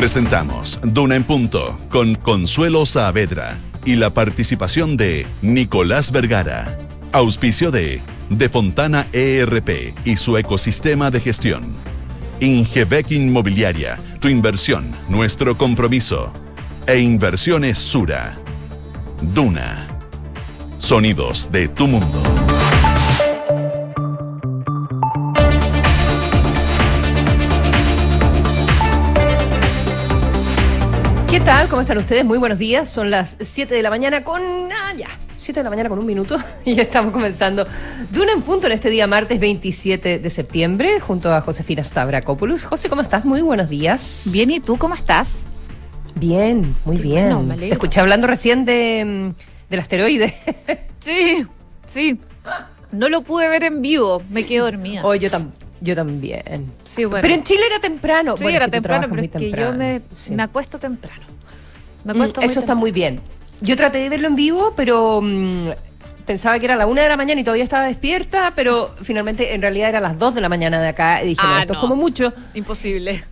Presentamos Duna en Punto con Consuelo Saavedra y la participación de Nicolás Vergara. Auspicio de De Fontana ERP y su ecosistema de gestión. Ingebec Inmobiliaria, tu inversión, nuestro compromiso. E Inversiones Sura. Duna. Sonidos de tu mundo. ¿Cómo están ustedes? Muy buenos días. Son las 7 de la mañana con... Ah, ya. 7 de la mañana con un minuto y estamos comenzando de una en punto en este día martes 27 de septiembre junto a Josefina Stavrakopoulos. José, ¿cómo estás? Muy buenos días. Bien, ¿y tú cómo estás? Bien, muy Qué bien. bueno. Te escuché hablando recién de, mm, del asteroide. Sí, sí. No lo pude ver en vivo, me quedé dormida. Hoy yo, tam- yo también. Sí, bueno. Pero en Chile era temprano. sí, Bueno, era temprano, pero es yo me. Sí. me acuesto temprano. Me Mm, Eso está muy bien. Yo traté de verlo en vivo, pero mm, pensaba que era la una de la mañana y todavía estaba despierta, pero finalmente en realidad era las dos de la mañana de acá y dije, no, Ah, esto no. es como mucho. Imposible.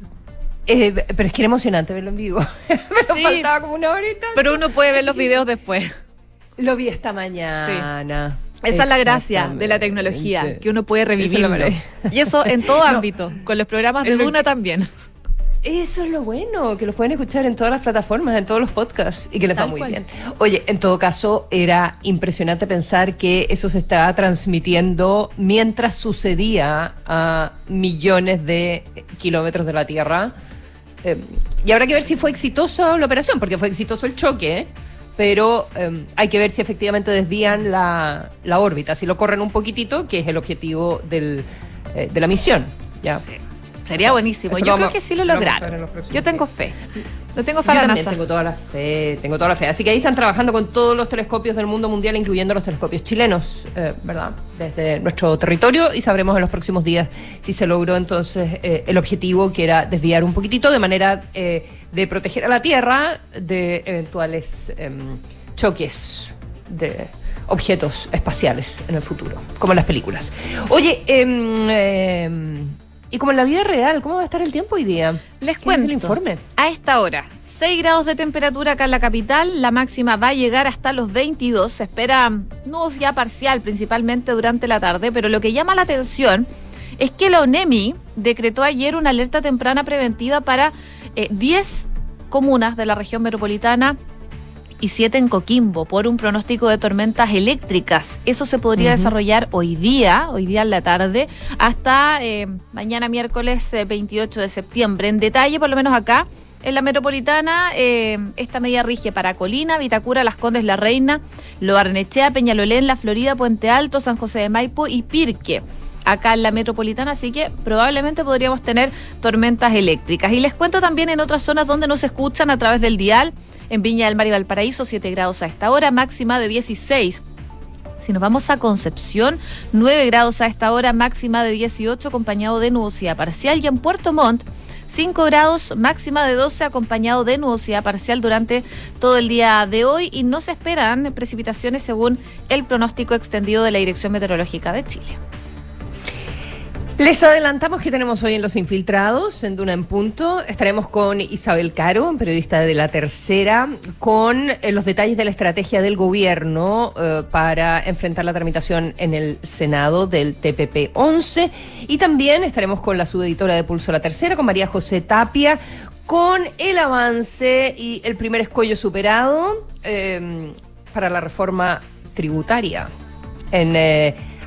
Eh, pero es que era emocionante verlo en vivo. pero Sí. faltaba como una horita. Pero uno puede ver los videos después. Lo vi esta mañana. Esa es la gracia de la tecnología, que uno puede Esa es. Y eso en todo No. ámbito, con los programas de que- también. Eso es lo bueno, que los pueden escuchar en todas las plataformas, en todos los podcasts y que les va muy cual. bien. Oye, en todo caso, era impresionante pensar que eso se estaba transmitiendo mientras sucedía a millones de kilómetros de la Tierra. Eh, y habrá que ver si fue exitosa la operación, porque fue exitoso el choque, pero eh, hay que ver si efectivamente desvían la, la órbita, si lo corren un poquitito, que es el objetivo del, eh, de la misión. ¿ya? Sí. Sería buenísimo. Eso Yo creo que sí lo lograron. Yo tengo fe. No tengo fe Yo también NASA. tengo toda la fe, tengo toda la fe. Así que ahí están trabajando con todos los telescopios del mundo mundial, incluyendo los telescopios chilenos, eh, ¿verdad? Desde nuestro territorio y sabremos en los próximos días si se logró entonces eh, el objetivo que era desviar un poquitito de manera eh, de proteger a la Tierra de eventuales em, choques de objetos espaciales en el futuro, como en las películas. Oye, em, y como en la vida real, ¿cómo va a estar el tiempo hoy día? Les ¿Qué dice cuento. el informe? A esta hora, 6 grados de temperatura acá en la capital, la máxima va a llegar hasta los 22. Se espera nubosidad parcial, principalmente durante la tarde, pero lo que llama la atención es que la ONEMI decretó ayer una alerta temprana preventiva para eh, 10 comunas de la región metropolitana y 7 en Coquimbo por un pronóstico de tormentas eléctricas. Eso se podría desarrollar hoy día, hoy día en la tarde, hasta eh, mañana miércoles eh, 28 de septiembre. En detalle, por lo menos acá, en la metropolitana, eh, esta medida rige para Colina, Vitacura, Las Condes, La Reina, Lo Barnechea, Peñalolén, La Florida, Puente Alto, San José de Maipo y Pirque acá en la metropolitana, así que probablemente podríamos tener tormentas eléctricas. Y les cuento también en otras zonas donde nos escuchan a través del dial, en Viña del Mar y Valparaíso, 7 grados a esta hora, máxima de 16. Si nos vamos a Concepción, 9 grados a esta hora, máxima de 18, acompañado de nubosidad parcial. Y en Puerto Montt, 5 grados, máxima de 12, acompañado de nubosidad parcial durante todo el día de hoy. Y no se esperan precipitaciones según el pronóstico extendido de la Dirección Meteorológica de Chile. Les adelantamos que tenemos hoy en Los Infiltrados, en Duna en Punto. Estaremos con Isabel Caro, periodista de La Tercera, con eh, los detalles de la estrategia del gobierno eh, para enfrentar la tramitación en el Senado del TPP 11. Y también estaremos con la subeditora de Pulso La Tercera, con María José Tapia, con el avance y el primer escollo superado eh, para la reforma tributaria. En.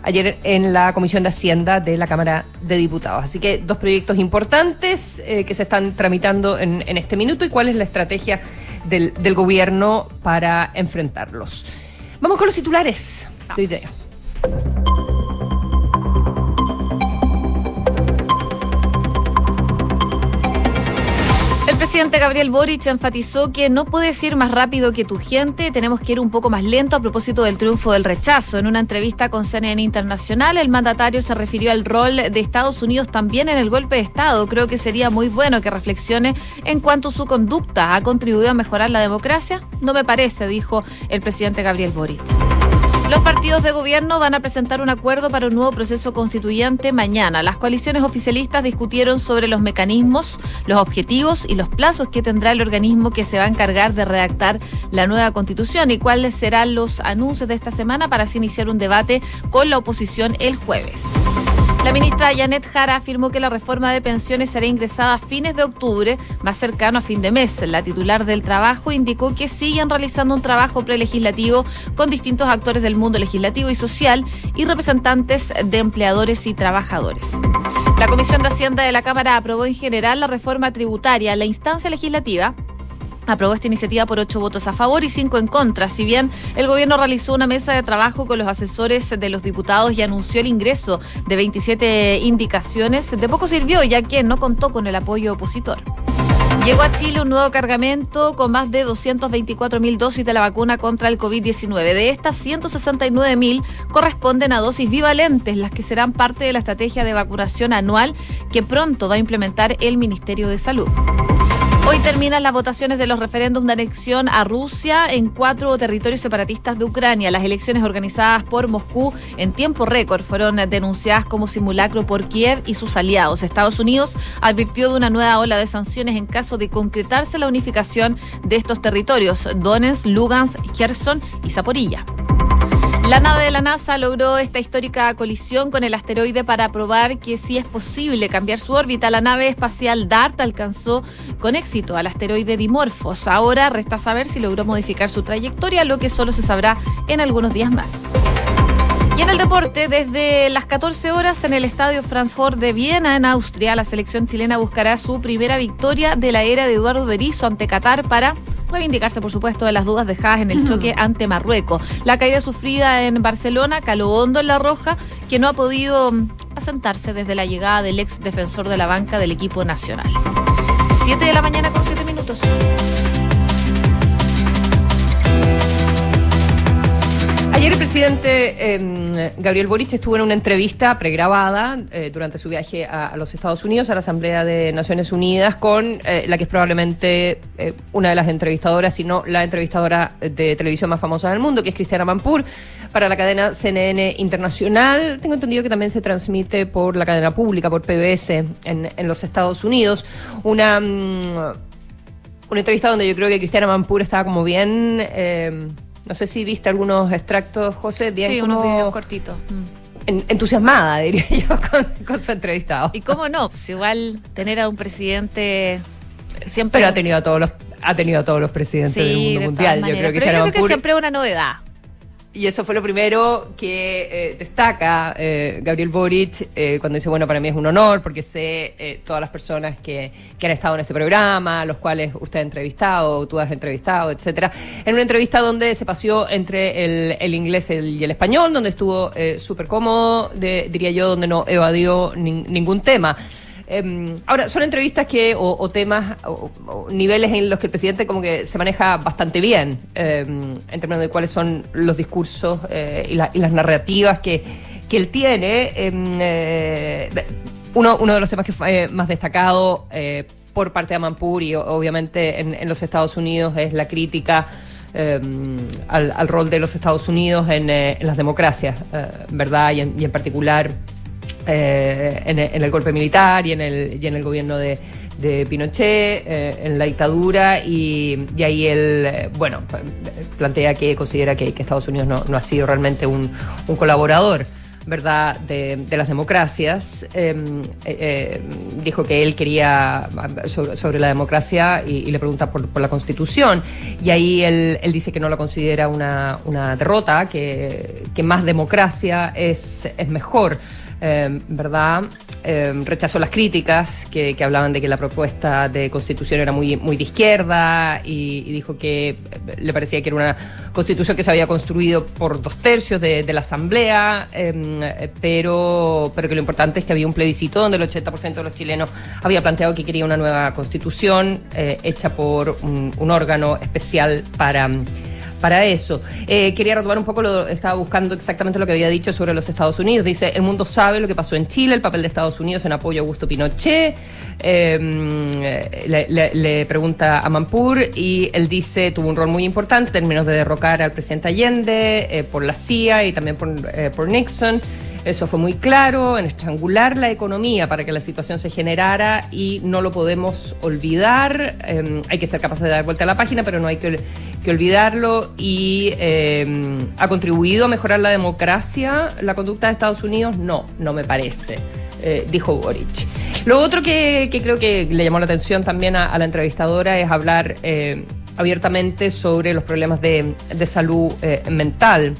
Ayer en la Comisión de Hacienda de la Cámara de Diputados. Así que dos proyectos importantes eh, que se están tramitando en, este minuto y cuál es la estrategia del, del gobierno para enfrentarlos. Vamos con los titulares de idea. Presidente Gabriel Boric enfatizó que no puedes ir más rápido que tu gente, tenemos que ir un poco más lento a propósito del triunfo del rechazo. En una entrevista con CNN Internacional, el mandatario se refirió al rol de Estados Unidos también en el golpe de Estado. Creo que sería muy bueno que reflexione en cuanto su conducta. ¿Ha contribuido a mejorar la democracia? No me parece, dijo el presidente Gabriel Boric. Los partidos de gobierno van a presentar un acuerdo para un nuevo proceso constituyente mañana. Las coaliciones oficialistas discutieron sobre los mecanismos, los objetivos y los plazos que tendrá el organismo que se va a encargar de redactar la nueva constitución y cuáles serán los anuncios de esta semana para así iniciar un debate con la oposición el jueves. La ministra Janet Jara afirmó que la reforma de pensiones será ingresada a fines de octubre, más cercano a fin de mes. La titular del trabajo indicó que siguen realizando un trabajo prelegislativo con distintos actores del mundo legislativo y social y representantes de empleadores y trabajadores. La Comisión de Hacienda de la Cámara aprobó en general la reforma tributaria. La instancia legislativa aprobó esta iniciativa por ocho votos a favor y cinco en contra. Si bien el gobierno realizó una mesa de trabajo con los asesores de los diputados y anunció el ingreso de 27 indicaciones, de poco sirvió ya que no contó con el apoyo opositor. Llegó a Chile un nuevo cargamento con más de 224 mil dosis de la vacuna contra el COVID-19. De estas, 169 mil corresponden a dosis bivalentes, las que serán parte de la estrategia de vacunación anual que pronto va a implementar el Ministerio de Salud. Hoy terminan las votaciones de los referéndums de anexión a Rusia en cuatro territorios separatistas de Ucrania. Las elecciones organizadas por Moscú en tiempo récord fueron denunciadas como simulacro por Kiev y sus aliados. Estados Unidos advirtió de una nueva ola de sanciones en caso de concretarse la unificación de estos territorios, Donetsk, Lugansk, Kherson y Zaporilla. La nave de la NASA logró esta histórica colisión con el asteroide para probar que sí es posible cambiar su órbita. La nave espacial DART alcanzó con éxito al asteroide Dimorphos. Ahora resta saber si logró modificar su trayectoria, lo que solo se sabrá en algunos días más. Y en el deporte, desde las 14 horas en el estadio Franz Hort de Viena, en Austria, la selección chilena buscará su primera victoria de la era de Eduardo Berizzo ante Qatar para reivindicarse, por supuesto, de las dudas dejadas en el choque ante Marruecos. La caída sufrida en Barcelona caló hondo en la roja, que no ha podido mm, asentarse desde la llegada del ex defensor de la banca del equipo nacional. Siete de la mañana con siete minutos. Ayer el presidente eh, Gabriel Boric estuvo en una entrevista pregrabada eh, durante su viaje a, los Estados Unidos, a la Asamblea de Naciones Unidas, con eh, la que es probablemente eh, una de las entrevistadoras, si no la entrevistadora de televisión más famosa del mundo, que es Cristiana Mampur, para la cadena CNN Internacional. Tengo entendido que también se transmite por la cadena pública, por PBS, en, los Estados Unidos. Una, um, una entrevista donde yo creo que Cristiana Mampur estaba como bien eh, no sé si viste algunos extractos, José. Sí, unos videos cortitos. En, entusiasmada, diría yo, con, con, su entrevistado. Y cómo no, pues igual tener a un presidente siempre. Pero ha tenido a todos los, ha tenido a todos los presidentes sí, del mundo de mundial. Yo creo que, Pero yo creo que siempre es una novedad. Y eso fue lo primero que eh, destaca eh, Gabriel Boric eh, cuando dice, bueno, para mí es un honor porque sé eh, todas las personas que, que, han estado en este programa, los cuales usted ha entrevistado, tú has entrevistado, etcétera. En una entrevista donde se paseó entre el, el inglés y el español, donde estuvo súper cómodo, de, diría yo, donde no evadió nin, ningún tema. Eh, ahora, son entrevistas que, o, o temas, niveles en los que el presidente como que se maneja bastante bien, eh, en términos de cuáles son los discursos eh, y, la, y, las narrativas que, que él tiene. Eh, uno, uno de los temas que fue más destacado eh, por parte de Amanpur y obviamente en, los Estados Unidos es la crítica al, al, rol de los Estados Unidos en, en las democracias, ¿verdad? Y en, y en particular eh, en, en, el, golpe militar y en el, y en el gobierno de, Pinochet, eh, en la dictadura, y, ahí él, eh, bueno, plantea que considera que, Estados Unidos no, no, ha sido realmente un, un colaborador. ¿verdad?, de, de las democracias. Eh, eh, dijo que él quería sobre, sobre la democracia y, y le pregunta por, por, la constitución. Y ahí él, él, dice que no la considera una, una derrota, que, que más democracia es, es mejor. Eh, ¿verdad? Eh, rechazó las críticas que, hablaban de que la propuesta de constitución era muy, muy de izquierda y, dijo que le parecía que era una constitución que se había construido por dos tercios de, la Asamblea, eh, pero, pero que lo importante es que había un plebiscito donde el 80% de los chilenos había planteado que quería una nueva constitución hecha por un órgano especial para para eso. Eh, quería retomar un poco, lo estaba buscando exactamente lo que había dicho sobre los Estados Unidos. Dice, el mundo sabe lo que pasó en Chile, el papel de Estados Unidos en apoyo a Augusto Pinochet. Em, le, pregunta a Mampur y él dice, tuvo un rol muy importante en términos de derrocar al presidente Allende eh, por la CIA y también por, eh, por Nixon. Eso fue muy claro, en estrangular la economía para que la situación se generara y no lo podemos olvidar. Em, hay que ser capaces de dar vuelta a la página, pero no hay que, olvidarlo. Y em, ha contribuido a mejorar la democracia la conducta de Estados Unidos. No, no me parece, eh, dijo Boric. Lo otro que, creo que le llamó la atención también a, la entrevistadora es hablar eh, abiertamente sobre los problemas de, salud eh, mental.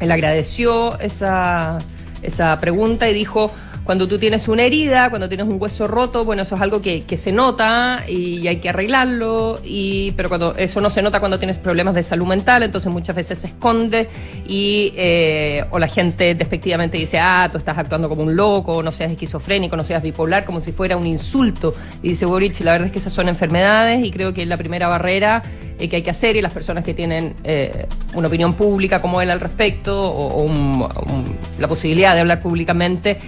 Él agradeció esa esa pregunta y dijo, cuando tú tienes una herida, cuando tienes un hueso roto, bueno, eso es algo que, se nota y hay que arreglarlo, y, pero cuando eso no se nota cuando tienes problemas de salud mental, entonces muchas veces se esconde y eh, o la gente despectivamente dice, ah, tú estás actuando como un loco, no seas esquizofrénico, no seas bipolar, como si fuera un insulto. Y dice Boric, la verdad es que esas son enfermedades y creo que la primera barrera eh, que hay que hacer y las personas que tienen eh, una opinión pública como él al respecto o, la posibilidad de hablar públicamente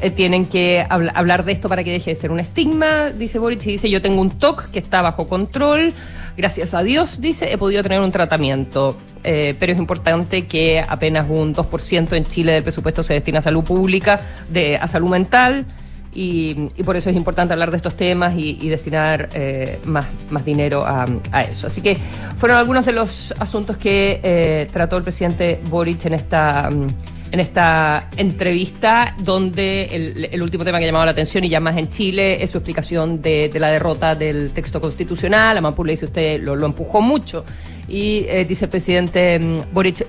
eh, tienen que hablar de esto para que deje de ser un estigma, dice Boric, y dice yo tengo un TOC que está bajo control, gracias a Dios, dice, he podido tener un tratamiento, pero es importante que apenas un 2% en Chile del presupuesto se destina a salud pública, de, a salud mental. Y, por eso es importante hablar de estos temas y, destinar eh, más, más dinero a, eso. Así que fueron algunos de los asuntos que eh, trató el presidente Boric en esta mm, en esta entrevista, donde el, último tema que ha llamado la atención y ya más en Chile es su explicación de, la derrota del texto constitucional. A le dice usted lo, empujó mucho y eh, dice el presidente mm, Boric,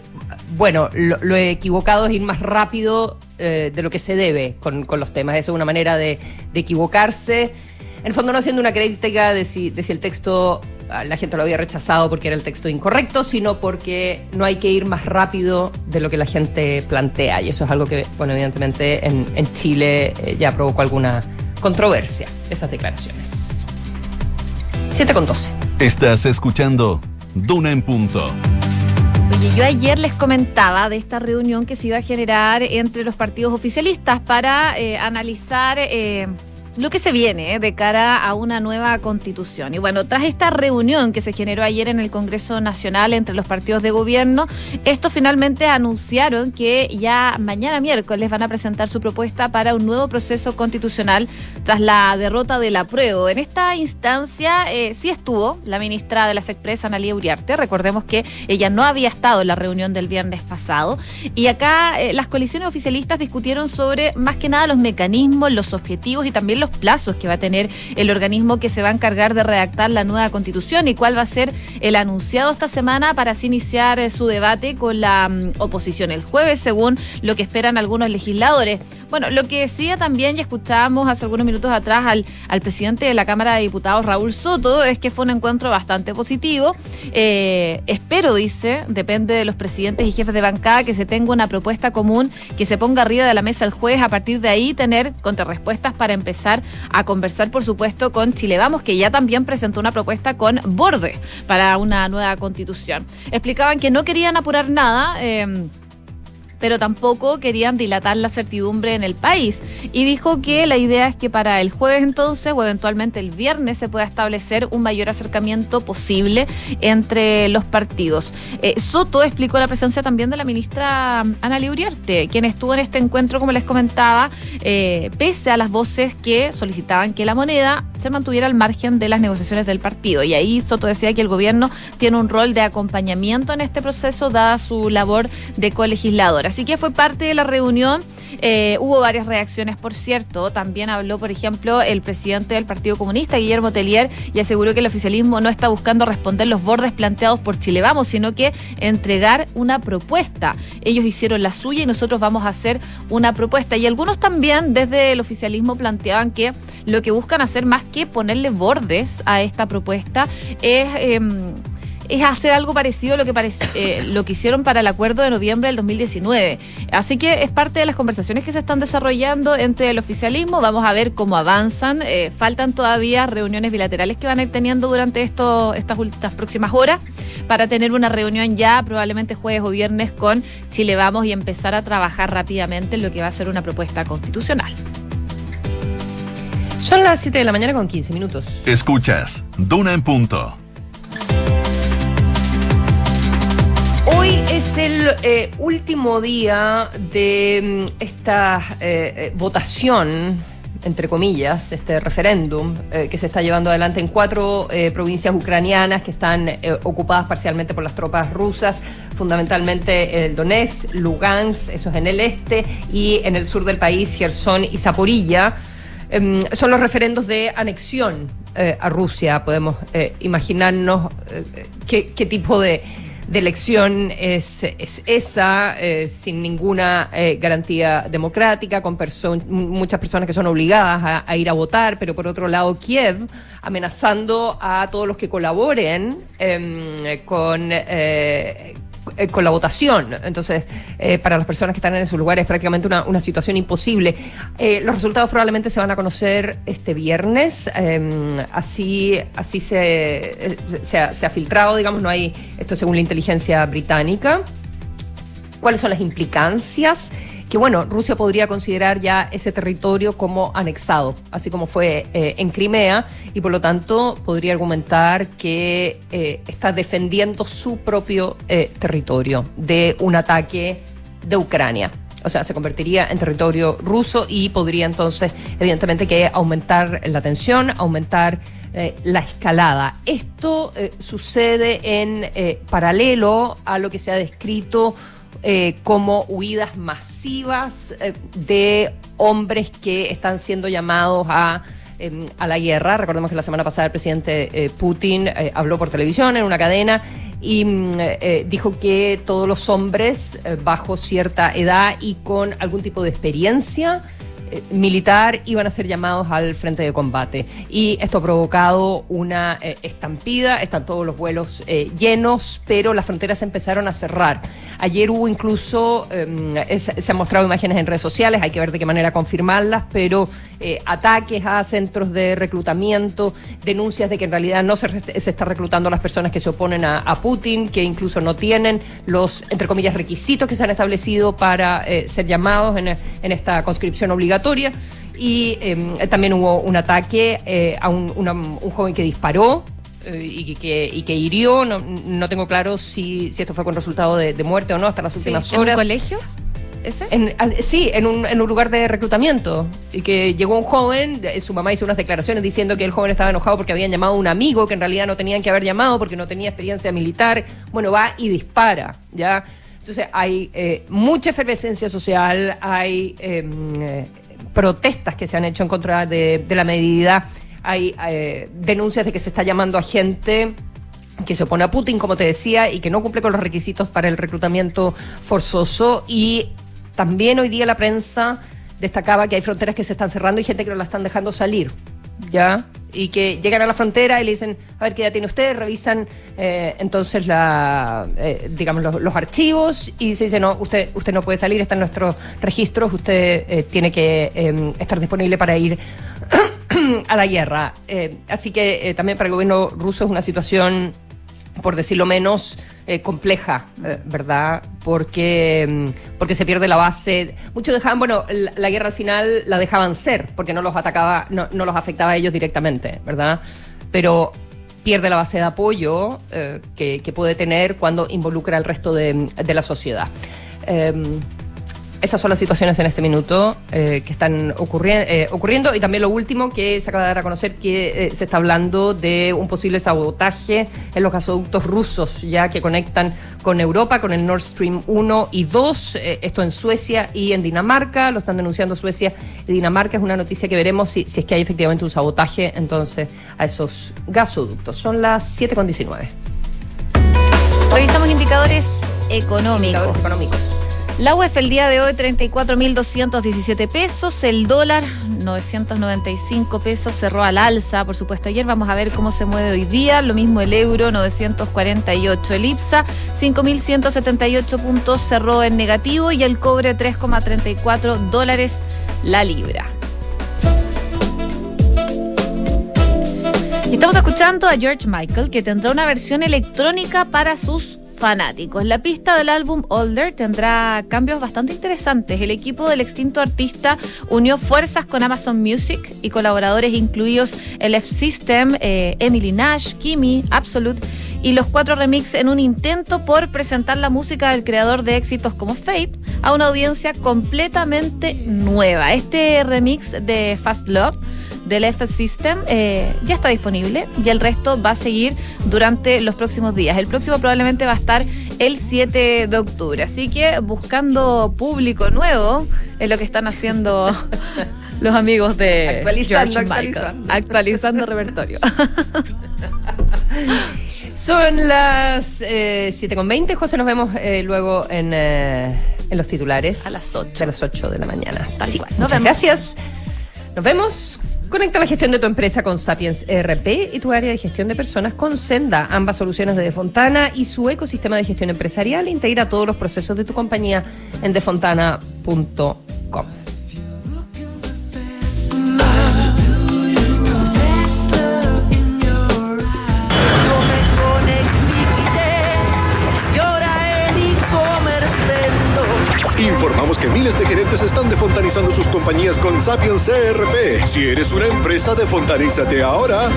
bueno, lo, equivocado es ir más rápido eh, de lo que se debe con, los temas. Eso es una manera de, equivocarse. En el fondo no haciendo una crítica de si, de si el texto ah, la gente lo había rechazado porque era el texto incorrecto, sino porque no hay que ir más rápido de lo que la gente plantea. Y eso es algo que, bueno, evidentemente en, Chile eh, ya provocó alguna controversia, esas declaraciones. 7 con 12. Estás escuchando Duna en Punto yo ayer les comentaba de esta reunión que se iba a generar entre los partidos oficialistas para eh, analizar eh, lo que se viene eh, de cara a una nueva constitución. Y bueno, tras esta reunión que se generó ayer en el Congreso Nacional entre los partidos de gobierno, estos finalmente anunciaron que ya mañana miércoles van a presentar su propuesta para un nuevo proceso constitucional tras la derrota del apruebo. En esta instancia eh, sí estuvo la ministra de las Expresas, Analia Uriarte. Recordemos que ella no había estado en la reunión del viernes pasado. Y acá eh, las coaliciones oficialistas discutieron sobre más que nada los mecanismos, los objetivos y también los plazos que va a tener el organismo que se va a encargar de redactar la nueva constitución y cuál va a ser el anunciado esta semana para así iniciar eh, su debate con la mm, oposición el jueves, según lo que esperan algunos legisladores. Bueno, lo que decía también, y escuchábamos hace algunos minutos atrás al, al presidente de la Cámara de Diputados, Raúl Soto, es que fue un encuentro bastante positivo. Eh, espero, dice, depende de los presidentes y jefes de bancada, que se tenga una propuesta común, que se ponga arriba de la mesa el jueves, a partir de ahí tener contrarrespuestas para empezar a conversar, por supuesto, con Chile Vamos, que ya también presentó una propuesta con Borde para una nueva constitución. Explicaban que no querían apurar nada. Eh, pero tampoco querían dilatar la certidumbre en el país. Y dijo que la idea es que para el jueves entonces o eventualmente el viernes se pueda establecer un mayor acercamiento posible entre los partidos. Eh, Soto explicó la presencia también de la ministra Ana Uriarte, quien estuvo en este encuentro, como les comentaba, eh, pese a las voces que solicitaban que la moneda se mantuviera al margen de las negociaciones del partido. Y ahí Soto decía que el gobierno tiene un rol de acompañamiento en este proceso, dada su labor de colegisladora. Así que fue parte de la reunión. Eh, hubo varias reacciones, por cierto. También habló, por ejemplo, el presidente del Partido Comunista, Guillermo Tellier, y aseguró que el oficialismo no está buscando responder los bordes planteados por Chile Vamos, sino que entregar una propuesta. Ellos hicieron la suya y nosotros vamos a hacer una propuesta. Y algunos también desde el oficialismo planteaban que lo que buscan hacer más que ponerle bordes a esta propuesta es... Em, es hacer algo parecido a lo que, eh, lo que hicieron para el acuerdo de noviembre del 2019. Así que es parte de las conversaciones que se están desarrollando entre el oficialismo. Vamos a ver cómo avanzan. Eh, faltan todavía reuniones bilaterales que van a ir teniendo durante esto, estas, estas próximas horas para tener una reunión ya probablemente jueves o viernes con Chile Vamos y empezar a trabajar rápidamente en lo que va a ser una propuesta constitucional. Son las 7 de la mañana con 15 minutos. Escuchas, Duna en punto. Hoy es el eh, último día de mm, esta eh, eh, votación, entre comillas, este referéndum que se está llevando adelante en cuatro provincias ucranianas que están ocupadas parcialmente por las tropas rusas, fundamentalmente el Donetsk, Lugansk, eso es en el este, y en el sur del país, Gerson y Zaporilla. Em, son los referendos de anexión a Rusia. Podemos imaginarnos qué, tipo de, elección es, esa, sin ninguna garantía democrática, con muchas personas que son obligadas a, ir a votar, pero por otro lado Kiev amenazando a todos los que colaboren em, con eh, con la votación. Entonces, eh, para las personas que están en esos lugares es prácticamente una, situación imposible. Eh, los resultados probablemente se van a conocer este viernes. Em, así así se, ha, se ha filtrado, digamos, no hay, esto según la inteligencia británica. ¿Cuáles son las implicancias? que bueno, Rusia podría considerar ya ese territorio como anexado, así como fue eh, en Crimea, y por lo tanto podría argumentar que eh, está defendiendo su propio eh, territorio de un ataque de Ucrania. O sea, se convertiría en territorio ruso y podría entonces, evidentemente, que aumentar la tensión, aumentar la escalada. Esto sucede en paralelo a lo que se ha descrito eh, como huidas masivas eh, de hombres que están siendo llamados a em, a la guerra. Recordemos que la semana pasada el presidente eh, Putin habló por televisión en una cadena y mm, dijo que todos los hombres bajo cierta edad y con algún tipo de experiencia eh, militar iban a ser llamados al frente de combate. Y esto ha provocado una eh, estampida, están todos los vuelos eh, llenos, pero las fronteras empezaron a cerrar. Ayer hubo incluso, em, se han mostrado imágenes en redes sociales, hay que ver de qué manera confirmarlas, pero ataques a centros de reclutamiento, denuncias de que en realidad no se, se está reclutando a las personas que se oponen a, Putin, que incluso no tienen los, entre comillas, requisitos que se han establecido para ser llamados en, en esta conscripción obligatoria y em, también hubo un ataque eh, a un, joven que disparó eh, y, que, y que hirió. No, no tengo claro si, si, esto fue con resultado de, muerte o no hasta las últimas horas. ¿En un colegio? ¿Ese? sí, en un, en un lugar de reclutamiento. Y que llegó un joven, su mamá hizo unas declaraciones diciendo que el joven estaba enojado porque habían llamado a un amigo que en realidad no tenían que haber llamado porque no tenía experiencia militar. Bueno, va y dispara, ¿ya? Entonces hay eh, mucha efervescencia social, hay em, protestas que se han hecho en contra de, la medida. Hay eh, denuncias de que se está llamando a gente que se opone a Putin, como te decía, y que no cumple con los requisitos para el reclutamiento forzoso. Y también hoy día la prensa destacaba que hay fronteras que se están cerrando y gente que no la están dejando salir. ¿Ya? y que llegan a la frontera y le dicen, a ver qué edad tiene usted, revisan eh, entonces la, eh, digamos los, archivos y se dice, no, usted, usted no puede salir, está en nuestros registros, usted eh, tiene que em, estar disponible para ir a la guerra. así que también para el gobierno ruso es una situación por decirlo menos, eh, compleja, eh, ¿verdad? Porque, mm, porque se pierde la base. Muchos dejaban, bueno, la, guerra al final la dejaban ser, porque no los atacaba, no, los afectaba a ellos directamente, ¿verdad? Pero pierde la base de apoyo eh, que, puede tener cuando involucra al resto de, de la sociedad. Esas son las situaciones en este minuto eh, que están eh, ocurriendo. Y también lo último que se acaba de dar a conocer que eh, se está hablando de un posible sabotaje en los gasoductos rusos, ya que conectan con Europa, con el Nord Stream 1 y 2. esto en Suecia y en Dinamarca. Lo están denunciando Suecia y Dinamarca. Es una noticia que veremos si, si es que hay efectivamente un sabotaje entonces a esos gasoductos. Son las 7.19. Revisamos indicadores económicos. Indicadores económicos. La UEF el día de hoy 34.217 pesos, el dólar 995 pesos. Cerró al alza, por supuesto ayer, vamos a ver cómo se mueve hoy día, lo mismo el euro 948, el IPSA. 5.178 puntos cerró en negativo y el cobre 3,34 dólares la libra. Estamos escuchando a George Michael que tendrá una versión electrónica para sus fanáticos. La pista del álbum Older tendrá cambios bastante interesantes. El equipo del extinto artista unió fuerzas con Amazon Music y colaboradores incluidos el F-System, eh, Emily Nash, Kimi, Absolute y los cuatro remix en un intento por presentar la música del creador de éxitos como Fate a una audiencia completamente nueva. Este remix de Fast Love del F System eh, ya está disponible y el resto va a seguir durante los próximos días. El próximo probablemente va a estar el 7 de octubre. Así que buscando público nuevo es lo que están haciendo los amigos de actualizando, actualizando. actualizando repertorio. Son las eh, 7.20. José, nos vemos eh, luego en, eh, en, los titulares. A las 8. A las 8 de la mañana. Tal sí. cual. Nos Muchas gracias. Nos vemos. Conecta la gestión de tu empresa con Sapiens ERP y tu área de gestión de personas con Senda. Ambas soluciones de Defontana y su ecosistema de gestión empresarial integra todos los procesos de tu compañía en defontana.com. Que miles de gerentes están defontanizando sus compañías con Sapiens CRP. Si eres una empresa, defontanízate ahora.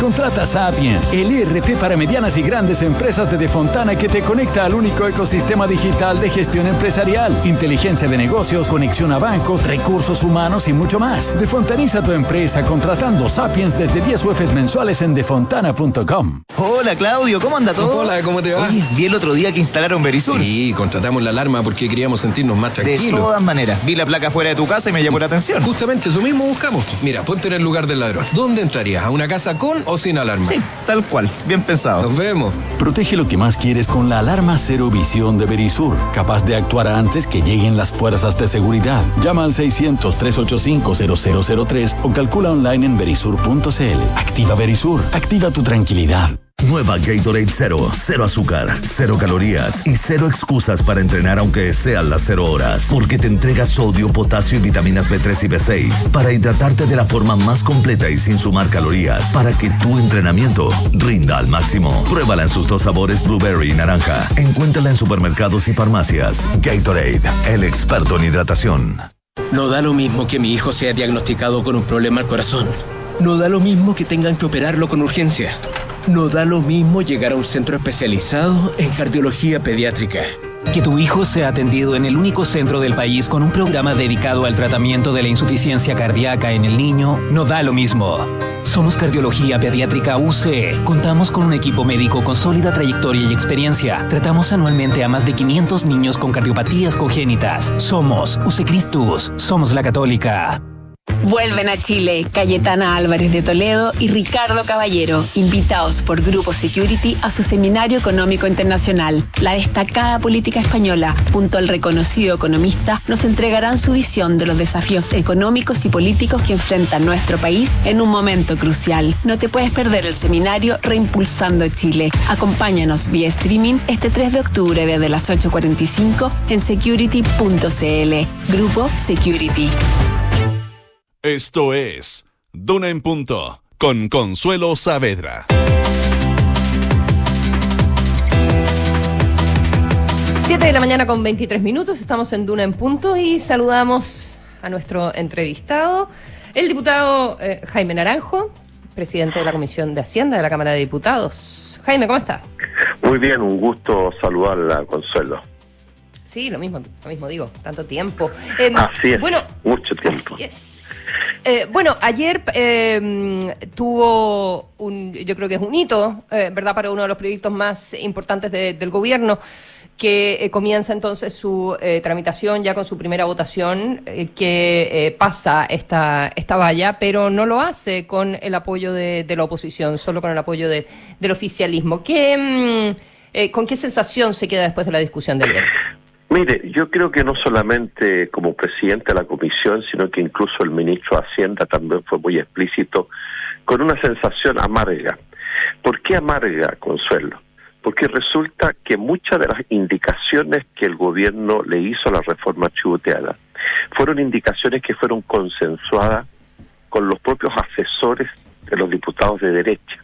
Contrata Sapiens, el ERP para medianas y grandes empresas de Defontana que te conecta al único ecosistema digital de gestión empresarial, inteligencia de negocios, conexión a bancos, recursos humanos y mucho más. Defontaniza tu empresa contratando Sapiens desde 10 UFs mensuales en defontana.com. Hola Claudio, ¿cómo anda todo? Hola, ¿cómo te va? Oye, vi el otro día que instalaron Verisur. Sí, contratamos la alarma porque queríamos sentirnos más tranquilos. De todas maneras, vi la placa fuera de tu casa y me llamó la atención. Justamente eso mismo buscamos. Mira, ponte en el lugar del ladrón. ¿Dónde entrarías? ¿A una casa con o sin alarma? Sí, tal cual, bien pensado. Nos vemos. Protege lo que más quieres con la alarma Cero Visión de Verisur, capaz de actuar antes que lleguen las fuerzas de seguridad. Llama al 600-385-0003 o calcula online en verisur.cl. Activa Verisur, activa tu tranquilidad. Nueva Gatorade Zero. Cero azúcar, cero calorías y cero excusas para entrenar aunque sean las cero horas. Porque te entrega sodio, potasio y vitaminas B3 y B6 para hidratarte de la forma más completa y sin sumar calorías. Para que tu entrenamiento rinda al máximo. Pruébala en sus dos sabores, blueberry y naranja. Encuéntrala en supermercados y farmacias. Gatorade, el experto en hidratación. No da lo mismo que mi hijo sea diagnosticado con un problema al corazón. No da lo mismo que tengan que operarlo con urgencia. No da lo mismo llegar a un centro especializado en cardiología pediátrica. Que tu hijo sea atendido en el único centro del país con un programa dedicado al tratamiento de la insuficiencia cardíaca en el niño no da lo mismo. Somos Cardiología Pediátrica UC. Contamos con un equipo médico con sólida trayectoria y experiencia. Tratamos anualmente a más de 500 niños con cardiopatías congénitas. Somos UC Cristus. Somos la Católica. Vuelven a Chile Cayetana Álvarez de Toledo y Ricardo Caballero, invitados por Grupo Security a su Seminario Económico Internacional. La destacada política española, junto al reconocido economista, nos entregarán su visión de los desafíos económicos y políticos que enfrenta nuestro país en un momento crucial. No te puedes perder el seminario Reimpulsando Chile. Acompáñanos vía streaming este 3 de octubre desde las 8.45 en security.cl. Grupo Security. Esto es Duna en Punto con Consuelo Saavedra. Siete de la mañana con 23 minutos, estamos en Duna en Punto y saludamos a nuestro entrevistado, el diputado eh, Jaime Naranjo, presidente de la Comisión de Hacienda de la Cámara de Diputados. Jaime, ¿cómo está? Muy bien, un gusto saludarla, Consuelo. Sí, lo mismo, lo mismo digo, tanto tiempo. Eh, así es, bueno, mucho tiempo. Así es. Eh, bueno, ayer eh, tuvo un, yo creo que es un hito, eh, ¿verdad?, para uno de los proyectos más importantes de, del gobierno, que eh, comienza entonces su eh, tramitación ya con su primera votación, que pasa esta, esta valla, pero no lo hace con el apoyo de, la oposición, solo con el apoyo de, del oficialismo. ¿Qué, mm, ¿Con qué sensación se queda después de la discusión de ayer? Mire, yo creo que no solamente como presidente de la comisión, sino que incluso el ministro de Hacienda también fue muy explícito, con una sensación amarga. ¿Por qué amarga, Consuelo? Porque resulta que muchas de las indicaciones que el gobierno le hizo a la reforma tributaria fueron indicaciones que fueron consensuadas con los propios asesores de los diputados de derecha.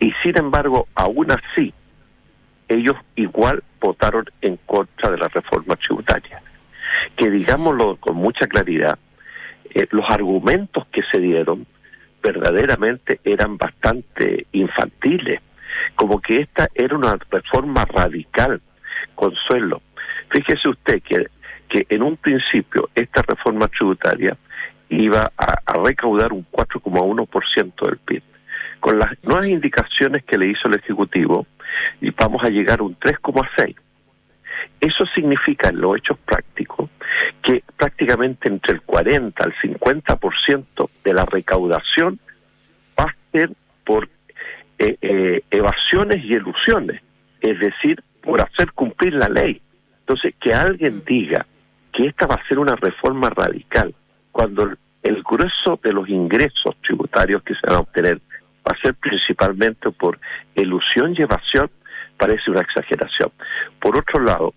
Y sin embargo, aún así, ellos igual votaron en contra de la reforma tributaria. Que digámoslo con mucha claridad, eh, los argumentos que se dieron verdaderamente eran bastante infantiles, como que esta era una reforma radical, Consuelo. Fíjese usted que, que en un principio esta reforma tributaria iba a, a recaudar un 4,1% del PIB. Con las nuevas indicaciones que le hizo el Ejecutivo, y vamos a llegar a un 3,6. Eso significa en los hechos prácticos que prácticamente entre el 40 al 50% de la recaudación va a ser por eh, eh, evasiones y elusiones, es decir, por hacer cumplir la ley. Entonces, que alguien diga que esta va a ser una reforma radical, cuando el grueso de los ingresos tributarios que se van a obtener va a ser principalmente por ilusión y evasión, parece una exageración. Por otro lado,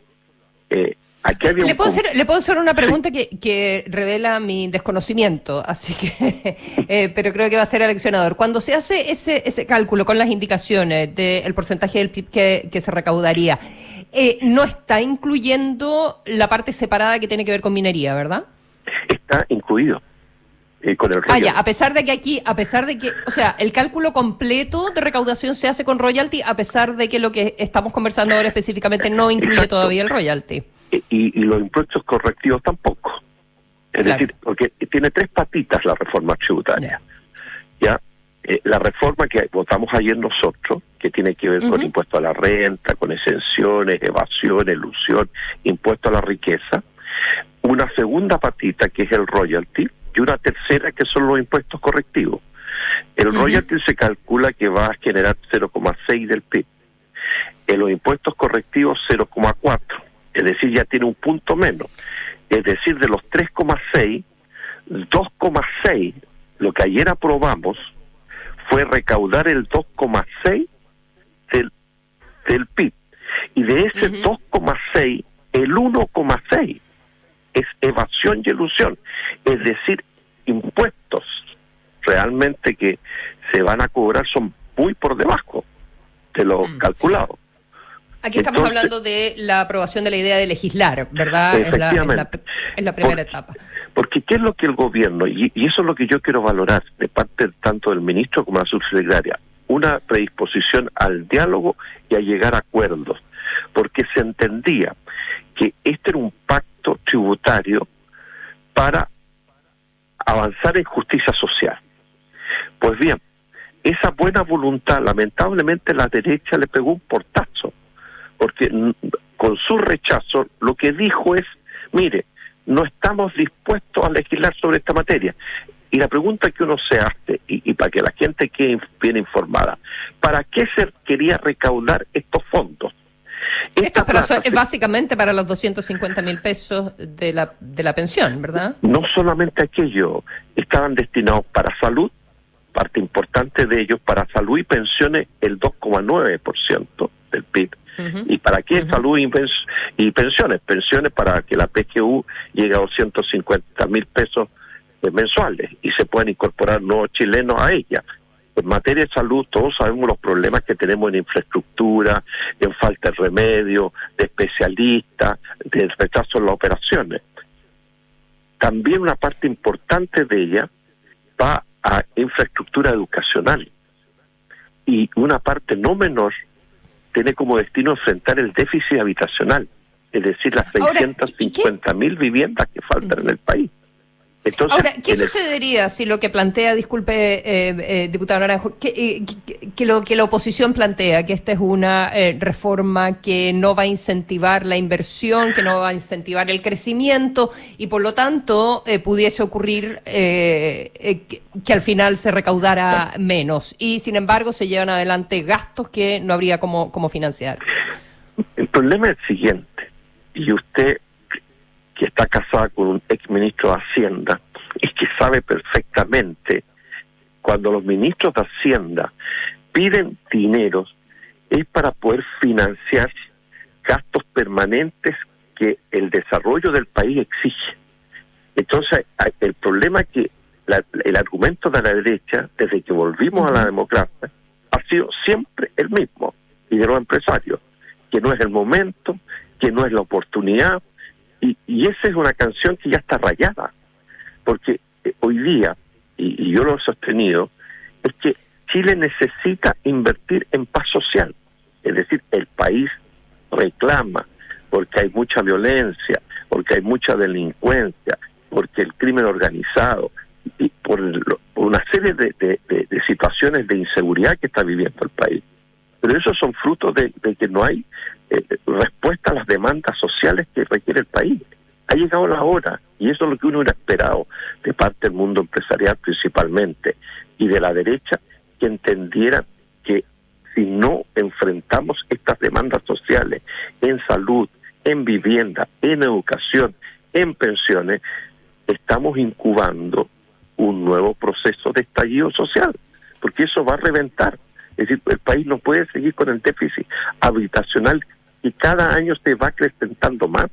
eh, aquí había ¿Le, un puedo hacer, le puedo hacer una pregunta que, que revela mi desconocimiento, así que, eh, pero creo que va a ser aleccionador. Cuando se hace ese, ese cálculo con las indicaciones del porcentaje del PIB que, que se recaudaría, eh, no está incluyendo la parte separada que tiene que ver con minería, ¿verdad? está incluido eh, con el Ah, ya, a pesar de que aquí, a pesar de que, o sea, el cálculo completo de recaudación se hace con royalty, a pesar de que lo que estamos conversando ahora específicamente no incluye Exacto. todavía el royalty. y, y los impuestos correctivos tampoco. Es Claro. decir, porque tiene tres patitas la reforma tributaria. Ya, Eh, la reforma que votamos ayer nosotros, que tiene que ver con impuesto a la renta, con exenciones, evasión, elusión, impuesto a la riqueza. Una segunda patita que es el royalty y una tercera que son los impuestos correctivos. El Ujú. royalty se calcula que va a generar 0,6 del PIB. En los impuestos correctivos 0,4, es decir, ya tiene un punto menos. Es decir, de los 3,6, 2,6, lo que ayer aprobamos, fue recaudar el 2,6 del, del PIB. Y de ese 2,6, el 1,6 es evasión y elusión. Es decir, impuestos realmente que se van a cobrar son muy por debajo de lo calculado. Aquí estamos Entonces- hablando de la aprobación de la idea de legislar, ¿verdad? Es la, primera Por- etapa. Porque ¿qué es lo que el gobierno, y, y eso es lo que yo quiero valorar de parte tanto del ministro como de la subsecretaria, una predisposición al diálogo y a llegar a acuerdos, porque se entendía que este era un pacto tributario para avanzar en justicia social. Pues bien, esa buena voluntad, lamentablemente la derecha le pegó un portazo, porque con su rechazo lo que dijo es, mire, no estamos dispuestos a legislar sobre esta materia. Y la pregunta que uno se hace, y, y para que la gente quede bien informada, ¿para qué se quería recaudar estos fondos? Esto es, para- plata es básicamente para los 250 mil pesos de la, de la pensión, ¿verdad? no solamente aquello, estaban destinados para salud, parte importante de ellos para salud y pensiones el 2,9% del PIB. ¿Y para qué salud y, pens- y pensiones? Pensiones para que la PGU llegue a 250 mil pesos eh, mensuales y se puedan incorporar nuevos chilenos a ella. En materia de salud, todos sabemos los problemas que tenemos en infraestructura, en falta de remedio, de especialistas, de retraso en las operaciones. También una parte importante de ella va a infraestructura educacional. Y una parte no menor tiene como destino enfrentar el déficit habitacional, es decir, las Ahora, 650 mil viviendas que faltan en el país. Entonces, Ahora, ¿qué el- sucedería si lo que plantea, disculpe, eh, eh, diputado Naranjo, que, eh, que- que lo que la oposición plantea, que esta es una eh, reforma que no va a incentivar la inversión, que no va a incentivar el crecimiento y por lo tanto eh, pudiese ocurrir que, que al final se recaudara menos y sin embargo se llevan adelante gastos que no habría cómo, cómo financiar? El problema es el siguiente. y usted que está casada con un ex ministro de Hacienda y que sabe perfectamente cuando los ministros de Hacienda piden dinero es para poder financiar gastos permanentes que el desarrollo del país exige. Entonces, el problema es que el argumento de la derecha, desde que volvimos a la democracia, ha sido siempre el mismo, y de los empresarios, que no es el momento, que no es la oportunidad, y, esa es una canción que ya está rayada, porque eh, hoy día, y, yo lo he sostenido, es que Chile necesita invertir en paz social, es decir, el país reclama, porque hay mucha violencia, porque hay mucha delincuencia, porque el crimen organizado, y por, una serie de, situaciones de inseguridad que está viviendo el país. Pero esos son frutos de, que no hay eh, respuesta a las demandas sociales que requiere el país. Ha llegado la hora, y eso es lo que uno hubiera esperado de parte del mundo empresarial principalmente, y de la derecha, que entendieran que si no enfrentamos estas demandas sociales en salud, en vivienda, en educación, en pensiones, estamos incubando un nuevo proceso de estallido social, porque eso va a reventar. Es decir, el país no puede seguir con el déficit habitacional y cada año se va acrecentando más.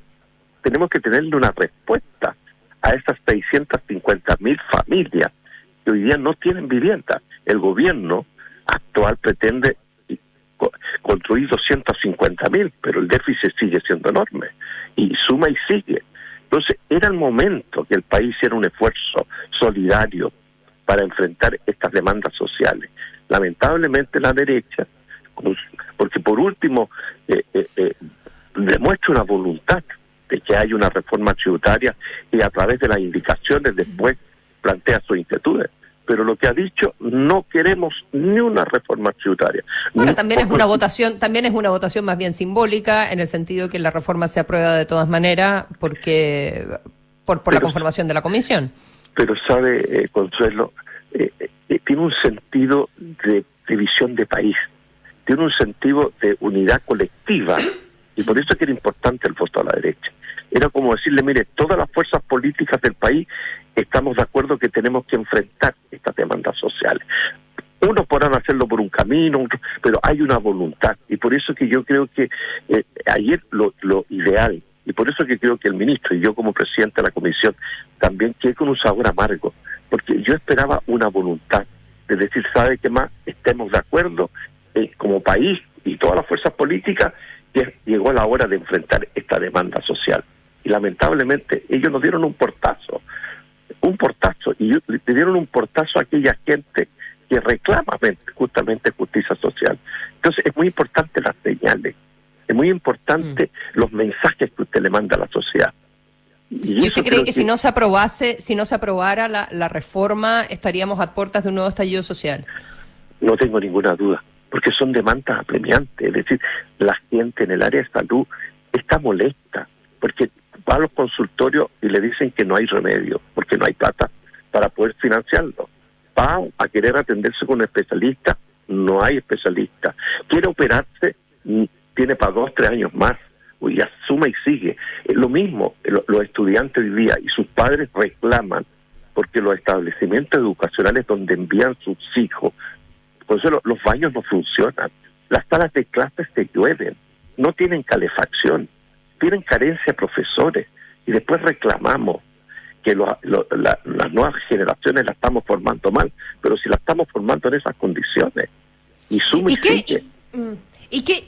Tenemos que tenerle una respuesta a esas 650 mil familias que hoy día no tienen vivienda. El gobierno actual pretende construir 250 mil, pero el déficit sigue siendo enorme y suma y sigue. Entonces, era el momento que el país hiciera un esfuerzo solidario para enfrentar estas demandas sociales. Lamentablemente la derecha, porque por último eh, eh, eh, demuestra una voluntad de que haya una reforma tributaria y a través de las indicaciones después plantea sus inquietudes pero lo que ha dicho no queremos ni una reforma tributaria. Bueno, también es una votación, también es una votación más bien simbólica en el sentido que la reforma se aprueba de todas maneras porque por, por la conformación de la comisión. Pero sabe, eh, Consuelo, eh, eh, tiene un sentido de división de país, tiene un sentido de unidad colectiva y por eso es que era importante el voto a la derecha. Era como decirle, mire, todas las fuerzas políticas del país estamos de acuerdo que tenemos que enfrentar estas demandas sociales. Unos podrán hacerlo por un camino, pero hay una voluntad. Y por eso que yo creo que eh, ayer lo, ideal, y por eso que creo que el ministro y yo como presidente de la comisión también quedé con un sabor amargo, porque yo esperaba una voluntad de decir, ¿sabe qué más? Estemos de acuerdo eh, como país y todas las fuerzas políticas, que llegó la hora de enfrentar esta demanda social. Y lamentablemente ellos nos dieron un portazo un portazo y le dieron un portazo a aquella gente que reclama justamente justicia social. Entonces es muy importante las señales, es muy importante mm. los mensajes que usted le manda a la sociedad. ¿Y, usted cree que, si no se aprobase, si no se aprobara la, la reforma, estaríamos a puertas de un nuevo estallido social? No tengo ninguna duda, porque son demandas apremiantes. Es decir, la gente en el área de salud está molesta, porque va a los consultorios y le dicen que no hay remedio, porque no hay plata para poder financiarlo. Va a querer atenderse con un especialista, no hay especialista. Quiere operarse, mm, tiene para dos, tres años más. Y asuma y sigue. Lo mismo, los estudiantes hoy día y sus padres reclaman porque los establecimientos educacionales donde envían sus hijos, por eso los baños no funcionan, las salas de clases se llueven, no tienen calefacción, tienen carencia de profesores. Y después reclamamos que las nuevas generaciones las estamos formando mal, pero si las estamos formando en esas condiciones y suma y, ¿Y, qué, y qué,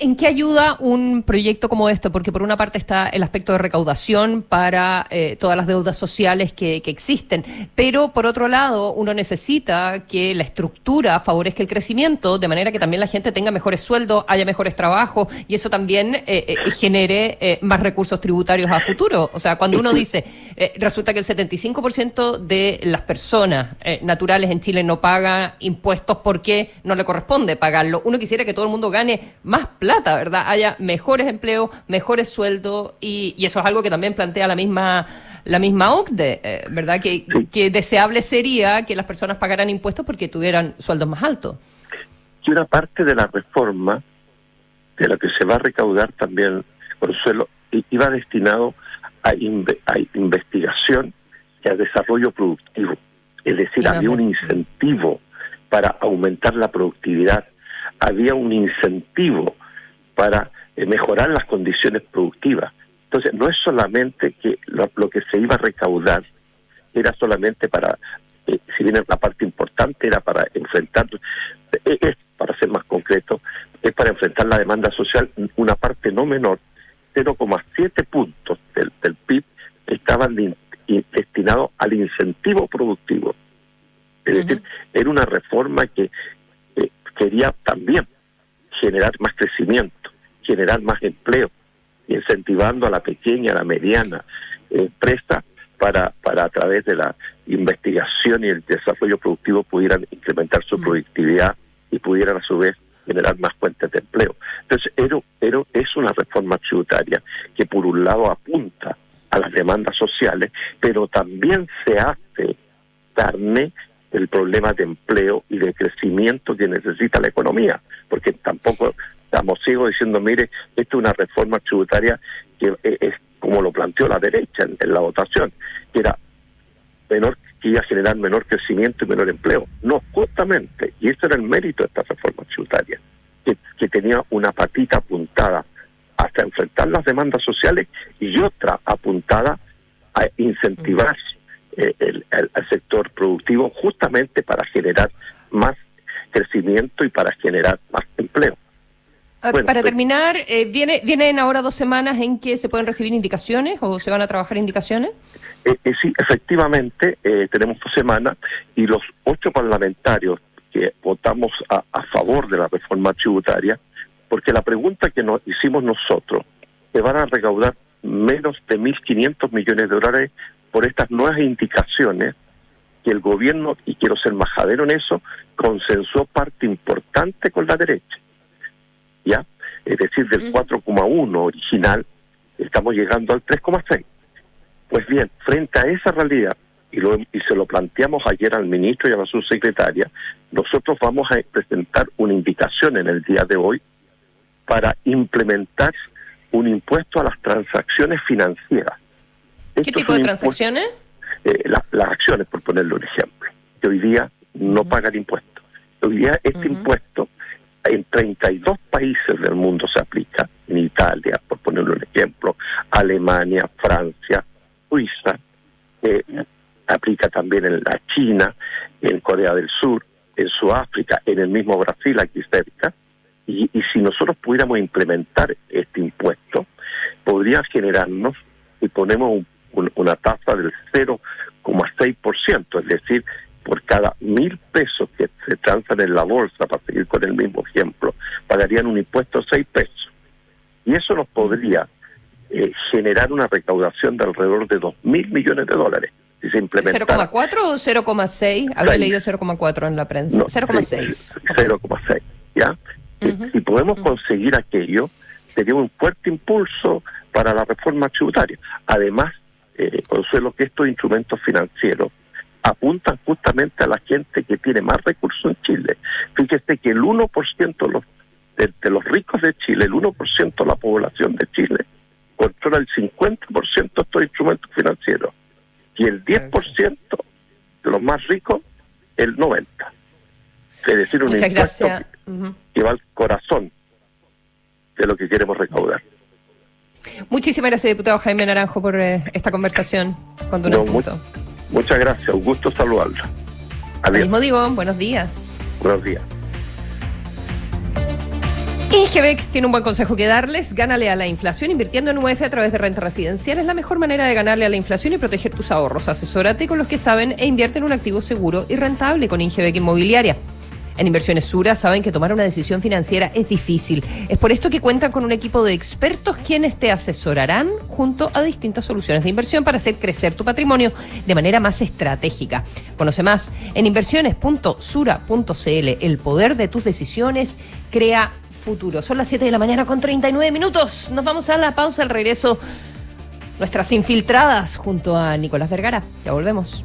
en qué ayuda un proyecto como este? Porque por una parte está el aspecto de recaudación para eh, todas las deudas sociales que, existen, pero por otro lado uno necesita que la estructura favorezca el crecimiento, de manera que también la gente tenga mejores sueldos, haya mejores trabajos y eso también eh, eh, genere más recursos tributarios a futuro. O sea, cuando uno dice, resulta que el 75% de las personas naturales en Chile no paga impuestos porque no le corresponde pagarlo, uno quisiera que todo el mundo gane más plata, ¿verdad? Haya mejores empleos, mejores sueldos y, eso es algo que también plantea la misma la misma OCDE, eh, ¿verdad? Que, que deseable sería que las personas pagaran impuestos porque tuvieran sueldos más altos. Y una parte de la reforma, de la que se va a recaudar también, Consuelo, iba destinado a, inve- a investigación y a desarrollo productivo. Es decir, había un incentivo para aumentar la productividad, había un incentivo para eh, mejorar las condiciones productivas. Entonces, no es solamente que lo, lo que se iba a recaudar era solamente para, eh, si bien la parte importante era para enfrentar, eh, es, para ser más concreto, es para enfrentar la demanda social, una parte no menor, 0,7 puntos del, del PIB estaban de- destinados al incentivo productivo. Es decir, era una reforma que eh, quería también generar más crecimiento, generar más empleo, incentivando a la pequeña, a la mediana empresa para, para a través de la investigación y el desarrollo productivo pudieran incrementar su productividad y pudieran a su vez generar más fuentes de empleo. Entonces, era, era- es una reforma tributaria que por un lado apunta a las demandas sociales, pero también se hace carne el problema de empleo y de crecimiento que necesita la economía, porque tampoco estamos ciegos diciendo, mire, esto es una reforma tributaria que eh, es como lo planteó la derecha en, la votación, que era menor que iba a generar menor crecimiento y menor empleo. No, justamente, y ese era el mérito de esta reforma tributaria, que, que tenía una patita apuntada hasta enfrentar las demandas sociales y otra apuntada a incentivar eh, el, el- al sector productivo justamente para generar más crecimiento y para generar más empleo. Ah, Bueno, Para pues- terminar, eh, ¿viene, ¿vienen ahora dos semanas en que se pueden recibir indicaciones o se van a trabajar indicaciones? Eh, eh, sí, efectivamente, eh, tenemos dos semanas y los ocho parlamentarios que votamos a, a favor de la reforma tributaria, porque la pregunta que nos hicimos nosotros, que van a recaudar menos de 1.500 millones de dólares por estas nuevas indicaciones que el gobierno, y quiero ser majadero en eso, consensuó parte importante con la derecha. ¿Ya? Es decir, del 4,1 original, estamos llegando al 3,6. Pues bien, frente a esa realidad, y, lo, y se lo planteamos ayer al ministro y a la subsecretaria, nosotros vamos a presentar una invitación en el día de hoy para implementar un impuesto a las transacciones financieras. ¿Qué Esto tipo de transacciones? eh, la- las acciones, por ponerle un ejemplo, que hoy día no pagan impuestos. Hoy día este impuesto en 32 países del mundo se aplica, en Italia, por ponerle un ejemplo, Alemania, Francia, Suiza, eh, aplica también en la China, en Corea del Sur, en Sudáfrica, en el mismo Brasil, aquí cerca, y, y si nosotros pudiéramos implementar este impuesto, podría generarnos, y ponemos un- un- una tasa del 0,6%, es decir, por cada mil pesos que se transan en la bolsa, para seguir con el mismo ejemplo, pagarían un impuesto de 6 pesos. Y eso nos podría eh, generar una recaudación de alrededor de 2 mil millones de dólares si se implementara. ¿0,4 o 0,6? Había Seis. leído 0,4 en la prensa. No, 0,6. 0,6, ¿ya? Eh, Si podemos conseguir aquello, sería un fuerte impulso para la reforma tributaria. Además, eh, Consuelo, que estos instrumentos financieros apuntan justamente a la gente que tiene más recursos en Chile. Fíjese que el 1% de los, de, de los ricos de Chile, el 1% de la población de Chile, controla el 50% de estos instrumentos financieros y el 10% de los más ricos, el 90%. Es decir, un Muchas impuesto gracias. Ujú. que va al corazón de lo que queremos recaudar. Muchísimas gracias, diputado Jaime Naranjo, por eh, esta conversación con Duna No. Muchas gracias, un gusto saludarlo. Lo Adiós. mismo digo, buenos días. Buenos días. Ingebec tiene un buen consejo que darles. Gánale a la inflación invirtiendo en UF a través de renta residencial. Es la mejor manera de ganarle a la inflación y proteger tus ahorros. Asesórate con los que saben e invierte en un activo seguro y rentable con Ingebec Inmobiliaria. En Inversiones Sura saben que tomar una decisión financiera es difícil. Es por esto que cuentan con un equipo de expertos quienes te asesorarán junto a distintas soluciones de inversión para hacer crecer tu patrimonio de manera más estratégica. Conoce más en inversiones.sura.cl. El poder de tus decisiones crea futuro. Son las 7 de la mañana con 39 minutos. Nos vamos a la pausa al regreso. Nuestras infiltradas junto a Nicolás Vergara. Ya volvemos.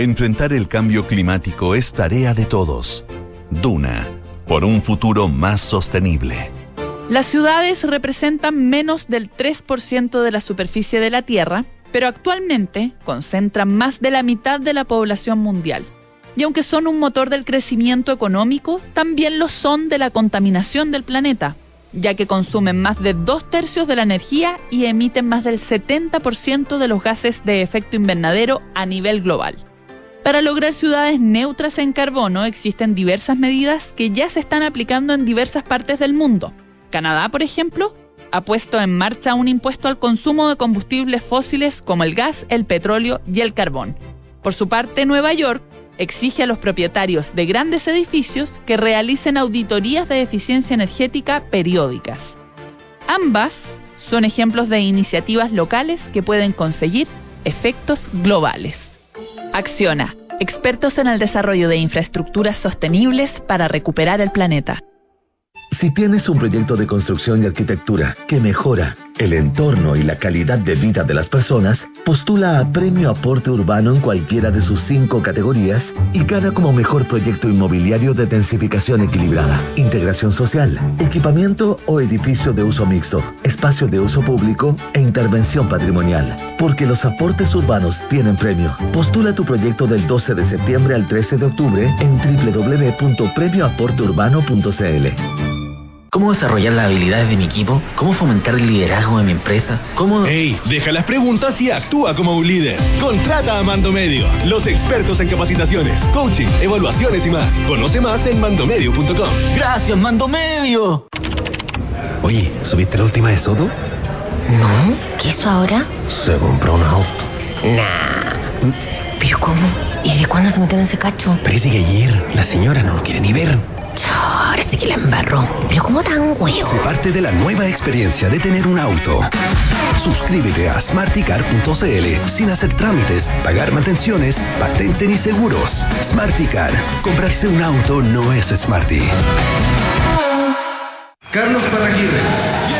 Enfrentar el cambio climático es tarea de todos. Duna, por un futuro más sostenible. Las ciudades representan menos del 3% de la superficie de la Tierra, pero actualmente concentran más de la mitad de la población mundial. Y aunque son un motor del crecimiento económico, también lo son de la contaminación del planeta, ya que consumen más de dos tercios de la energía y emiten más del 70% de los gases de efecto invernadero a nivel global. Para lograr ciudades neutras en carbono existen diversas medidas que ya se están aplicando en diversas partes del mundo. Canadá, por ejemplo, ha puesto en marcha un impuesto al consumo de combustibles fósiles como el gas, el petróleo y el carbón. Por su parte, Nueva York exige a los propietarios de grandes edificios que realicen auditorías de eficiencia energética periódicas. Ambas son ejemplos de iniciativas locales que pueden conseguir efectos globales. Acciona, expertos en el desarrollo de infraestructuras sostenibles para recuperar el planeta. Si tienes un proyecto de construcción y arquitectura que mejora el entorno y la calidad de vida de las personas, postula a Premio Aporte Urbano en cualquiera de sus cinco categorías y gana como mejor proyecto inmobiliario de densificación equilibrada, integración social, equipamiento o edificio de uso mixto, espacio de uso público e intervención patrimonial. Porque los aportes urbanos tienen premio. Postula tu proyecto del 12 de septiembre al 13 de octubre en www.premioaporteurbano.cl. ¿Cómo desarrollar las habilidades de mi equipo? ¿Cómo fomentar el liderazgo de mi empresa? ¿Cómo...? ¡Ey! Deja las preguntas y actúa como un líder. Contrata a Mando Medio, los expertos en capacitaciones, coaching, evaluaciones y más. Conoce más en mandomedio.com. ¡Gracias, Mando Medio! Oye, ¿subiste la última de Soto? No, ¿qué hizo ahora? Se compró un auto. Nah. ¿Pero cómo? ¿Y de cuándo se metieron en ese cacho? Parece que ayer la señora no lo quiere ni ver. Ahora sí que la embarró. ¿Pero cómo tan huevo? Se parte de la nueva experiencia de tener un auto. Suscríbete a smarticar.cl sin hacer trámites, pagar mantenciones, patente ni seguros. Smarticar. Comprarse un auto no es smarty. Carlos Paraguirre.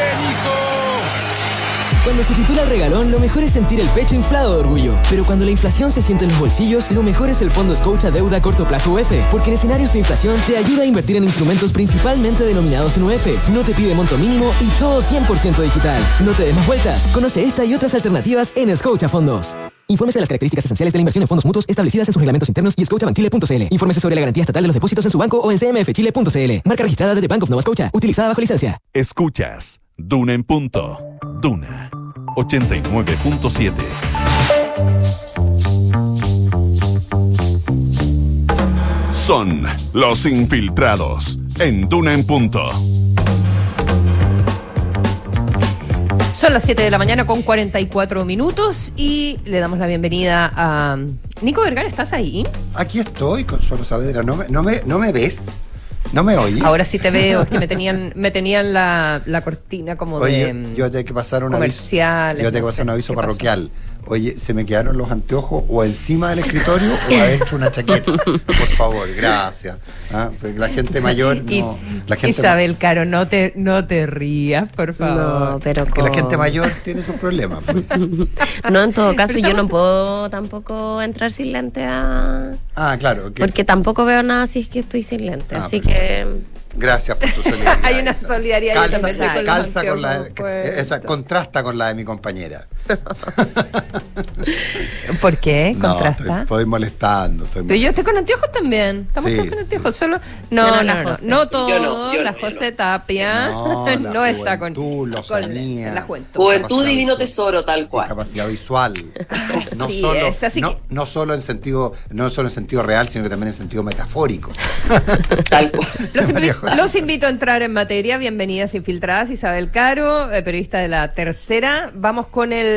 Cuando se titula el regalón, lo mejor es sentir el pecho inflado de orgullo. Pero cuando la inflación se siente en los bolsillos, lo mejor es el Fondo Scotia Deuda a Corto Plazo UF. Porque en escenarios de inflación te ayuda a invertir en instrumentos principalmente denominados en UF. No te pide monto mínimo y todo 100% digital. No te des más vueltas. Conoce esta y otras alternativas en Scotia Fondos. Infórmese de las características esenciales de la inversión en fondos mutuos establecidas en sus reglamentos internos y scotiabankchile.cl. Infórmese sobre la garantía estatal de los depósitos en su banco o en cmfchile.cl. Marca registrada de The Bank of Nova Scotia. Utilizada bajo licencia. Escuchas Duna en punto. Duna 89.7. Son los infiltrados en Duna en punto. Son las 7 de la mañana con 44 minutos y le damos la bienvenida a Nico Vergara. ¿Estás ahí? Aquí estoy, Consuelo Saavedra. ¿No me, no me, no me ves? ¿No me oyes? Ahora sí te veo, es que me tenían, me tenían la, la cortina como Oye, de yo tengo que pasar un aviso. Yo tengo que pasar un aviso ¿qué pasó? Oye, se me quedaron los anteojos o encima del escritorio o adentro una chaqueta. Por favor, gracias. Ah, porque la gente mayor no. La gente Isabel Caro, no te, no te rías, por favor. No, pero que la gente mayor tiene sus problemas. pues. No, en todo caso, yo no puedo tampoco entrar sin lente a. Ah, claro. que- Porque tampoco veo nada si es que estoy sin lente. Ah, así que. Gracias por tu solidaridad. Hay una solidaridad yo calza, también con calza con la, esa contrasta con la de mi compañera. ¿Por qué? No, ¿Contrasta? estoy, estoy molestando. estoy Pero yo estoy con anteojos también. Estamos Sí, todos con anteojos. Solo. No, no, no, no. No todo. Yo no, yo la José Tapia No, no, la está con. juventud, la con la juventud. Juventud divino tesoro, tal cual. capacidad visual. No solo, es, así no, que- no solo en sentido, no solo en sentido real, sino que también en sentido metafórico. Los, invi- María José. los invito a entrar en materia. Bienvenidas infiltradas. Isabel Caro, eh, periodista de la tercera. Vamos con el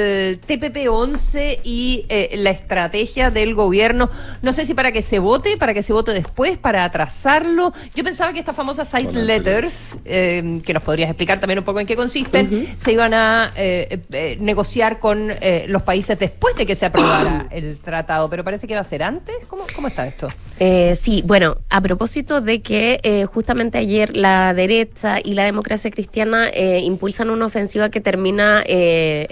TPP-11 y eh, la estrategia del gobierno. No sé si para que se vote, para que se vote después, para atrasarlo. Yo pensaba que estas famosas site letters, eh, que nos podrías explicar también un poco en qué consisten, se iban a eh, negociar con los países después de que se aprobara el tratado. Pero parece que va a ser antes. ¿Cómo, cómo está esto? Sí, bueno, a propósito de que justamente ayer la derecha y la democracia cristiana impulsan una ofensiva que termina eh,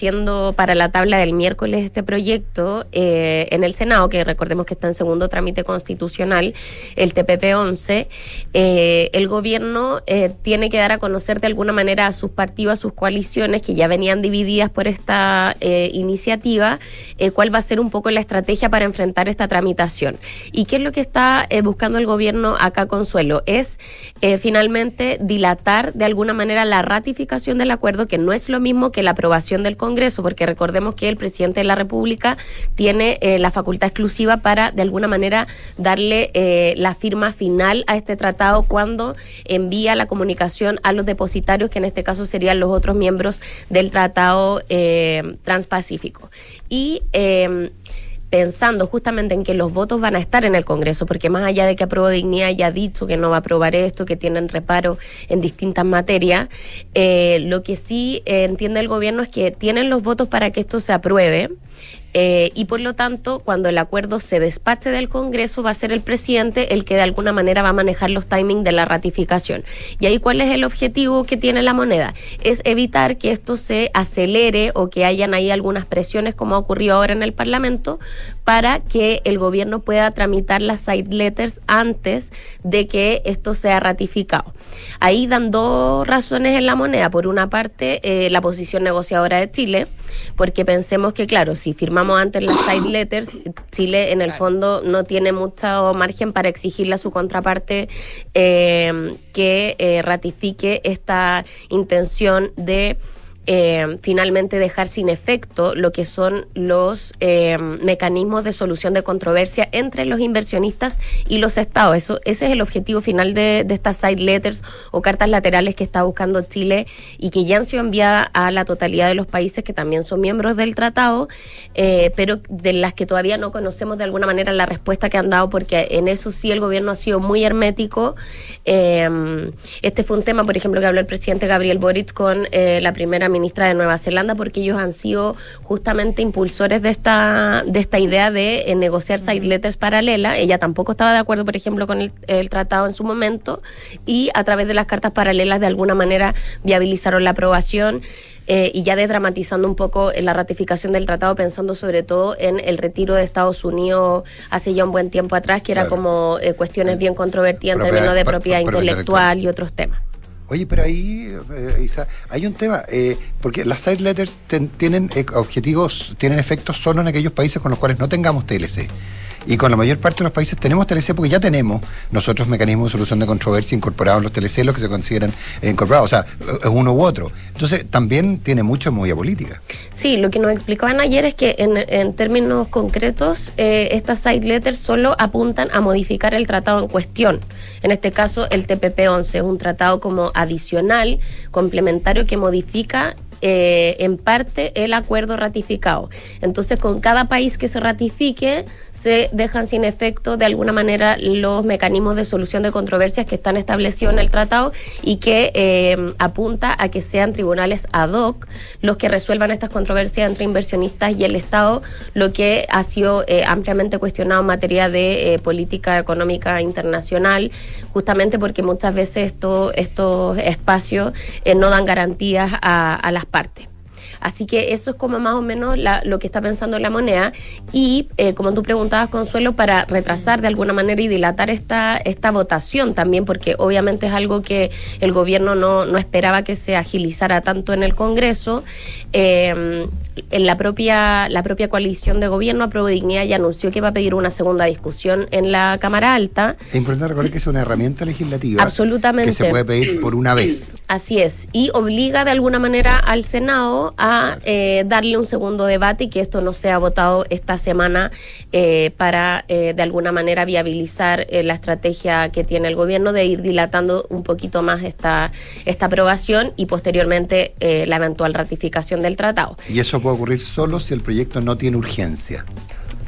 estableciendo para la tabla del miércoles este proyecto eh, en el Senado, que recordemos que está en segundo trámite constitucional, el TPP-11, eh, el gobierno eh, tiene que dar a conocer de alguna manera a sus partidos, a sus coaliciones, que ya venían divididas por esta iniciativa, cuál va a ser un poco la estrategia para enfrentar esta tramitación. ¿Y qué es lo que está buscando el gobierno acá, Consuelo? Es finalmente dilatar de alguna manera la ratificación del acuerdo, que no es lo mismo que la aprobación del Congreso, porque recordemos que el presidente de la República tiene eh, la facultad exclusiva para, de alguna manera, darle eh, la firma final a este tratado cuando envía la comunicación a los depositarios, que en este caso serían los otros miembros del Tratado eh, Transpacífico. Y. pensando justamente en que los votos van a estar en el Congreso, porque más allá de que Apruebo Dignidad ya ha dicho que no va a aprobar esto, que tienen reparo en distintas materias, eh, lo que sí eh, entiende el gobierno es que tienen los votos para que esto se apruebe. Eh, y por lo tanto, cuando el acuerdo se despache del Congreso, va a ser el presidente el que de alguna manera va a manejar los timings de la ratificación. Y ahí, ¿cuál es el objetivo que tiene la moneda? Es evitar que esto se acelere o que hayan ahí algunas presiones, como ha ocurrido ahora en el Parlamento, para que el gobierno pueda tramitar las side letters antes de que esto sea ratificado. Ahí dan dos razones en la moneda. Por una parte, eh, la posición negociadora de Chile, porque pensemos que, claro, si firmamos antes las side letters, Chile en el fondo no tiene mucho margen para exigirle a su contraparte eh, que eh, ratifique esta intención de eh, finalmente dejar sin efecto lo que son los eh, mecanismos de solución de controversia entre los inversionistas y los estados. Eso, ese es el objetivo final de, estas side letters o cartas laterales que está buscando Chile y que ya han sido enviadas a la totalidad de los países que también son miembros del tratado, eh, pero de las que todavía no conocemos de alguna manera la respuesta que han dado, porque en eso sí el gobierno ha sido muy hermético. Este fue un tema, por ejemplo, que habló el presidente Gabriel Boric con la primera ministra de Nueva Zelanda, porque ellos han sido justamente impulsores de esta, de esta idea de eh, negociar side letters paralelas. Ella tampoco estaba de acuerdo, por ejemplo, con el, el tratado en su momento, y a través de las cartas paralelas, de alguna manera, viabilizaron la aprobación. eh, y ya desdramatizando un poco en la ratificación del tratado, pensando sobre todo en el retiro de Estados Unidos hace ya un buen tiempo atrás, que era Claro. como eh, cuestiones bien controvertidas en términos de pro- propiedad propiedad intelectual y otros temas. Oye, pero ahí, eh, Isa, hay un tema, eh, porque las side letters ten- tienen eh, objetivos, tienen efectos solo en aquellos países con los cuales no tengamos TLC. Y con la mayor parte de los países tenemos TLC porque ya tenemos nosotros mecanismos de solución de controversia incorporados en los TLC, los que se consideran eh, incorporados, o sea, es uno u otro. Entonces, también tiene mucha movida política. Sí, lo que nos explicaban ayer es que en, en términos concretos, eh, estas side letters solo apuntan a modificar el tratado en cuestión. En este caso, el TPP-11 es un tratado como adicional, complementario, que modifica eh, en parte el acuerdo ratificado. Entonces, con cada país que se ratifique, se dejan sin efecto de alguna manera los mecanismos de solución de controversias que están establecidos en el tratado y que eh, apunta a que sean tribunales ad hoc los que resuelvan estas controversias entre inversionistas y el Estado, lo que ha sido eh, ampliamente cuestionado en materia de política económica internacional, justamente porque muchas veces esto, estos espacios no dan garantías a las partes. Así que eso es como más o menos la- lo que está pensando la moneda. Y eh, como tú preguntabas, Consuelo, para retrasar de alguna manera y dilatar esta, esta votación también, porque obviamente es algo que el gobierno no, no esperaba que se agilizara tanto en el Congreso. eh, en la propia, la propia coalición de gobierno, Apruebo Dignidad, ya anunció que va a pedir una segunda discusión en la Cámara Alta. Es importante recordar que es una herramienta legislativa. Absolutamente. Que se puede pedir por una vez. Así es, y obliga de alguna manera al Senado a eh, darle un segundo debate y que esto no sea votado esta semana eh, para eh, de alguna manera viabilizar eh, la estrategia que tiene el gobierno de ir dilatando un poquito más esta, esta aprobación y posteriormente la eventual ratificación del tratado. Y eso puede ocurrir solo si el proyecto no tiene urgencia.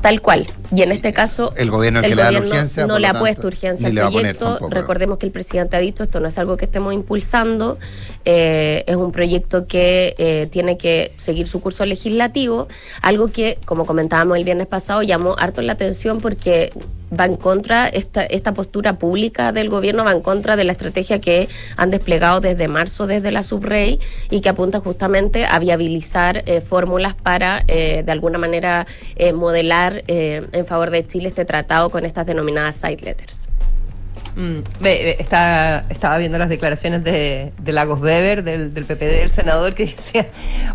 Tal cual. Y en este caso, El gobierno el que le da urgencia, no le ha tanto, puesto urgencia al proyecto. tampoco. Recordemos que el presidente ha dicho esto no es algo que estemos impulsando, eh, es un proyecto que eh, tiene que seguir su curso legislativo, algo que, como comentábamos el viernes pasado, llamó harto la atención porque va en contra, esta, esta postura pública del gobierno va en contra de la estrategia que han desplegado desde marzo desde la subrey y que apunta justamente a viabilizar eh, fórmulas para eh, de alguna manera eh, modelar eh, en favor de Chile este tratado con estas denominadas side letters. Mm, ve, ve, está, estaba viendo las declaraciones de, de Lagos Weber, del, del PPD, del senador, que decía,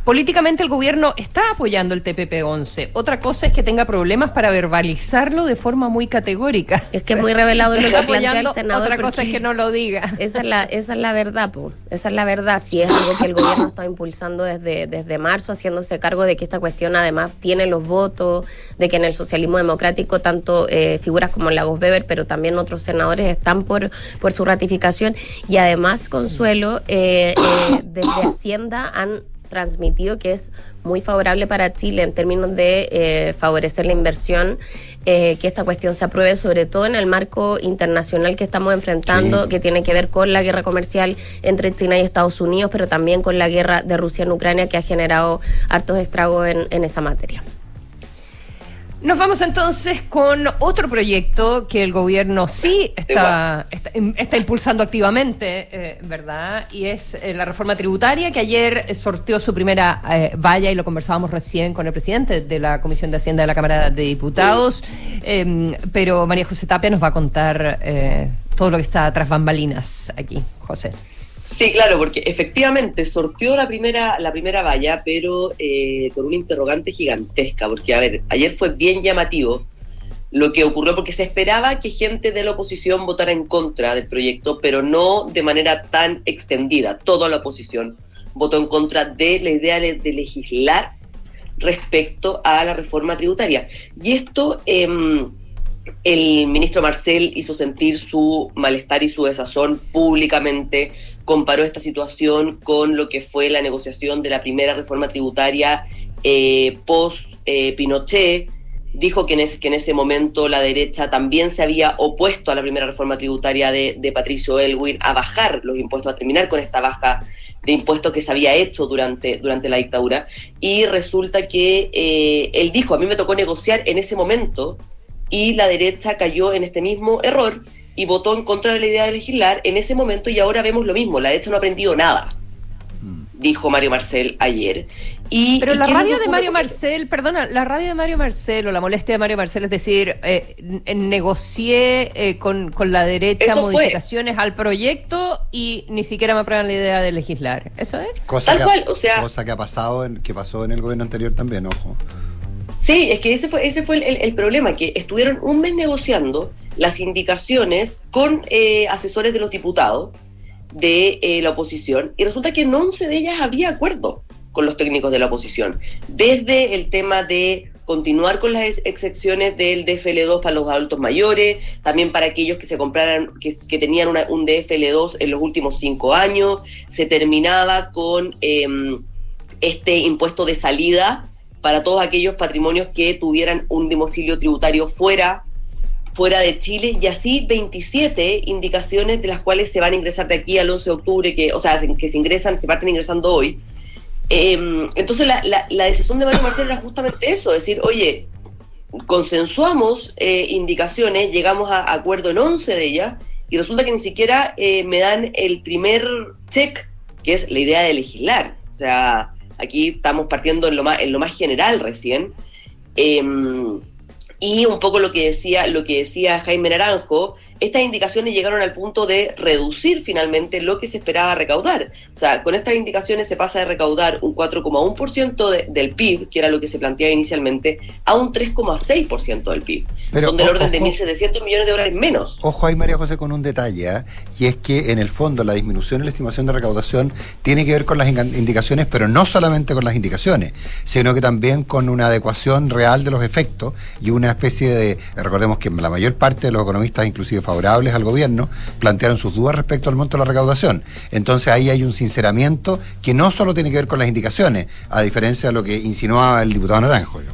políticamente el gobierno está apoyando el TPP-11. Otra cosa es que tenga problemas para verbalizarlo de forma muy categórica. Es que es muy revelador lo que está plantea el senador. Otra cosa es que no lo diga. Esa es la, esa es la verdad, po. esa es la verdad. Si es algo que el gobierno está impulsando desde, desde marzo, haciéndose cargo de que esta cuestión además tiene los votos, de que en el socialismo democrático tanto eh, figuras como Lagos Weber, pero también otros senadores están por, por su ratificación. Y además, Consuelo, eh, eh, desde Hacienda han transmitido que es muy favorable para Chile en términos de eh, favorecer la inversión, eh, que esta cuestión se apruebe, sobre todo en el marco internacional que estamos enfrentando, Sí. que tiene que ver con la guerra comercial entre China y Estados Unidos, pero también con la guerra de Rusia en Ucrania, que ha generado hartos estragos en, en esa materia. Nos vamos entonces con otro proyecto que el gobierno sí está, está, está impulsando activamente, eh, ¿verdad? Y es eh, la reforma tributaria que ayer sorteó su primera eh, valla y lo conversábamos recién con el presidente de la Comisión de Hacienda de la Cámara de Diputados. Eh, pero María José Tapia nos va a contar todo lo que está tras bambalinas aquí, José. Sí, claro, porque efectivamente sorteó la primera, la primera valla, pero eh, con una interrogante gigantesca, porque a ver, ayer fue bien llamativo lo que ocurrió, porque se esperaba que gente de la oposición votara en contra del proyecto, pero no de manera tan extendida. Toda la oposición votó en contra de la idea de, legislar respecto a la reforma tributaria. Y esto... em, el ministro Marcel hizo sentir su malestar y su desazón públicamente, comparó esta situación con lo que fue la negociación de la primera reforma tributaria eh, post-Pinochet. Dijo que en, ese, que en ese momento la derecha también se había opuesto a la primera reforma tributaria de, de Patricio Elwin a bajar los impuestos, a terminar con esta baja de impuestos que se había hecho durante, durante la dictadura. Y resulta que eh, él dijo, a mí me tocó negociar en ese momento y la derecha cayó en este mismo error y votó en contra de la idea de legislar en ese momento y ahora vemos lo mismo, la derecha no ha aprendido nada, dijo Mario Marcel ayer. Y, Pero ¿y la que de? Mario Marcel, perdona, la rabia de Mario Marcel o la molestia de Mario Marcel es decir, eh, negocié eh, con, con la derecha Eso fue. modificaciones al proyecto y ni siquiera me aprueban la idea de legislar. ¿Eso es? Cosa Tal que, cual, ha, o sea- cosa que ha pasado, en, que pasó en el gobierno anterior también, ojo. Sí, es que ese fue, ese fue el, el- problema, que estuvieron un mes negociando las indicaciones con eh, asesores de los diputados de eh, la oposición y resulta que en 11 de ellas había acuerdo con los técnicos de la oposición. Desde el tema de continuar con las ex- excepciones del DFL2 para los adultos mayores, también para aquellos que se compraran, que, que tenían una- un DFL2 en los últimos cinco años, se terminaba con em, este impuesto de salida para todos aquellos patrimonios que tuvieran un domicilio tributario fuera fuera de Chile y así 27 indicaciones de las cuales se van a ingresar de aquí al 11 de octubre, que, o sea, que se ingresan, se parten ingresando hoy. Eh, entonces la, decisión de Mario Marcel era justamente eso, decir, oye, consensuamos eh, indicaciones, llegamos a acuerdo en 11 de ellas y resulta que ni siquiera eh, me dan el primer check, que es la idea de legislar. O sea, aquí estamos partiendo en lo más, en lo más general recién. Eh, y un poco lo que decía, lo que decía Jaime Naranjo, estas indicaciones llegaron al punto de reducir finalmente lo que se esperaba recaudar. O sea, con estas indicaciones se pasa de recaudar un 4,1% de, del PIB, que era lo que se planteaba inicialmente, a un 3,6% del PIB. Pero, Son del orden de ojo. 1.700 millones de dólares menos. Ojo ahí, María José, con un detalle, ¿ah? y es que en el fondo la disminución en la estimación de recaudación tiene que ver con las indicaciones, pero no solamente con las indicaciones, sino que también con una adecuación real de los efectos y una especie de, recordemos que la mayor parte de los economistas, inclusive favorables al gobierno, plantearon sus dudas respecto al monto de la recaudación. Entonces ahí hay un sinceramiento que no solo tiene que ver con las indicaciones, a diferencia de lo que insinuaba el diputado Naranjo. yo.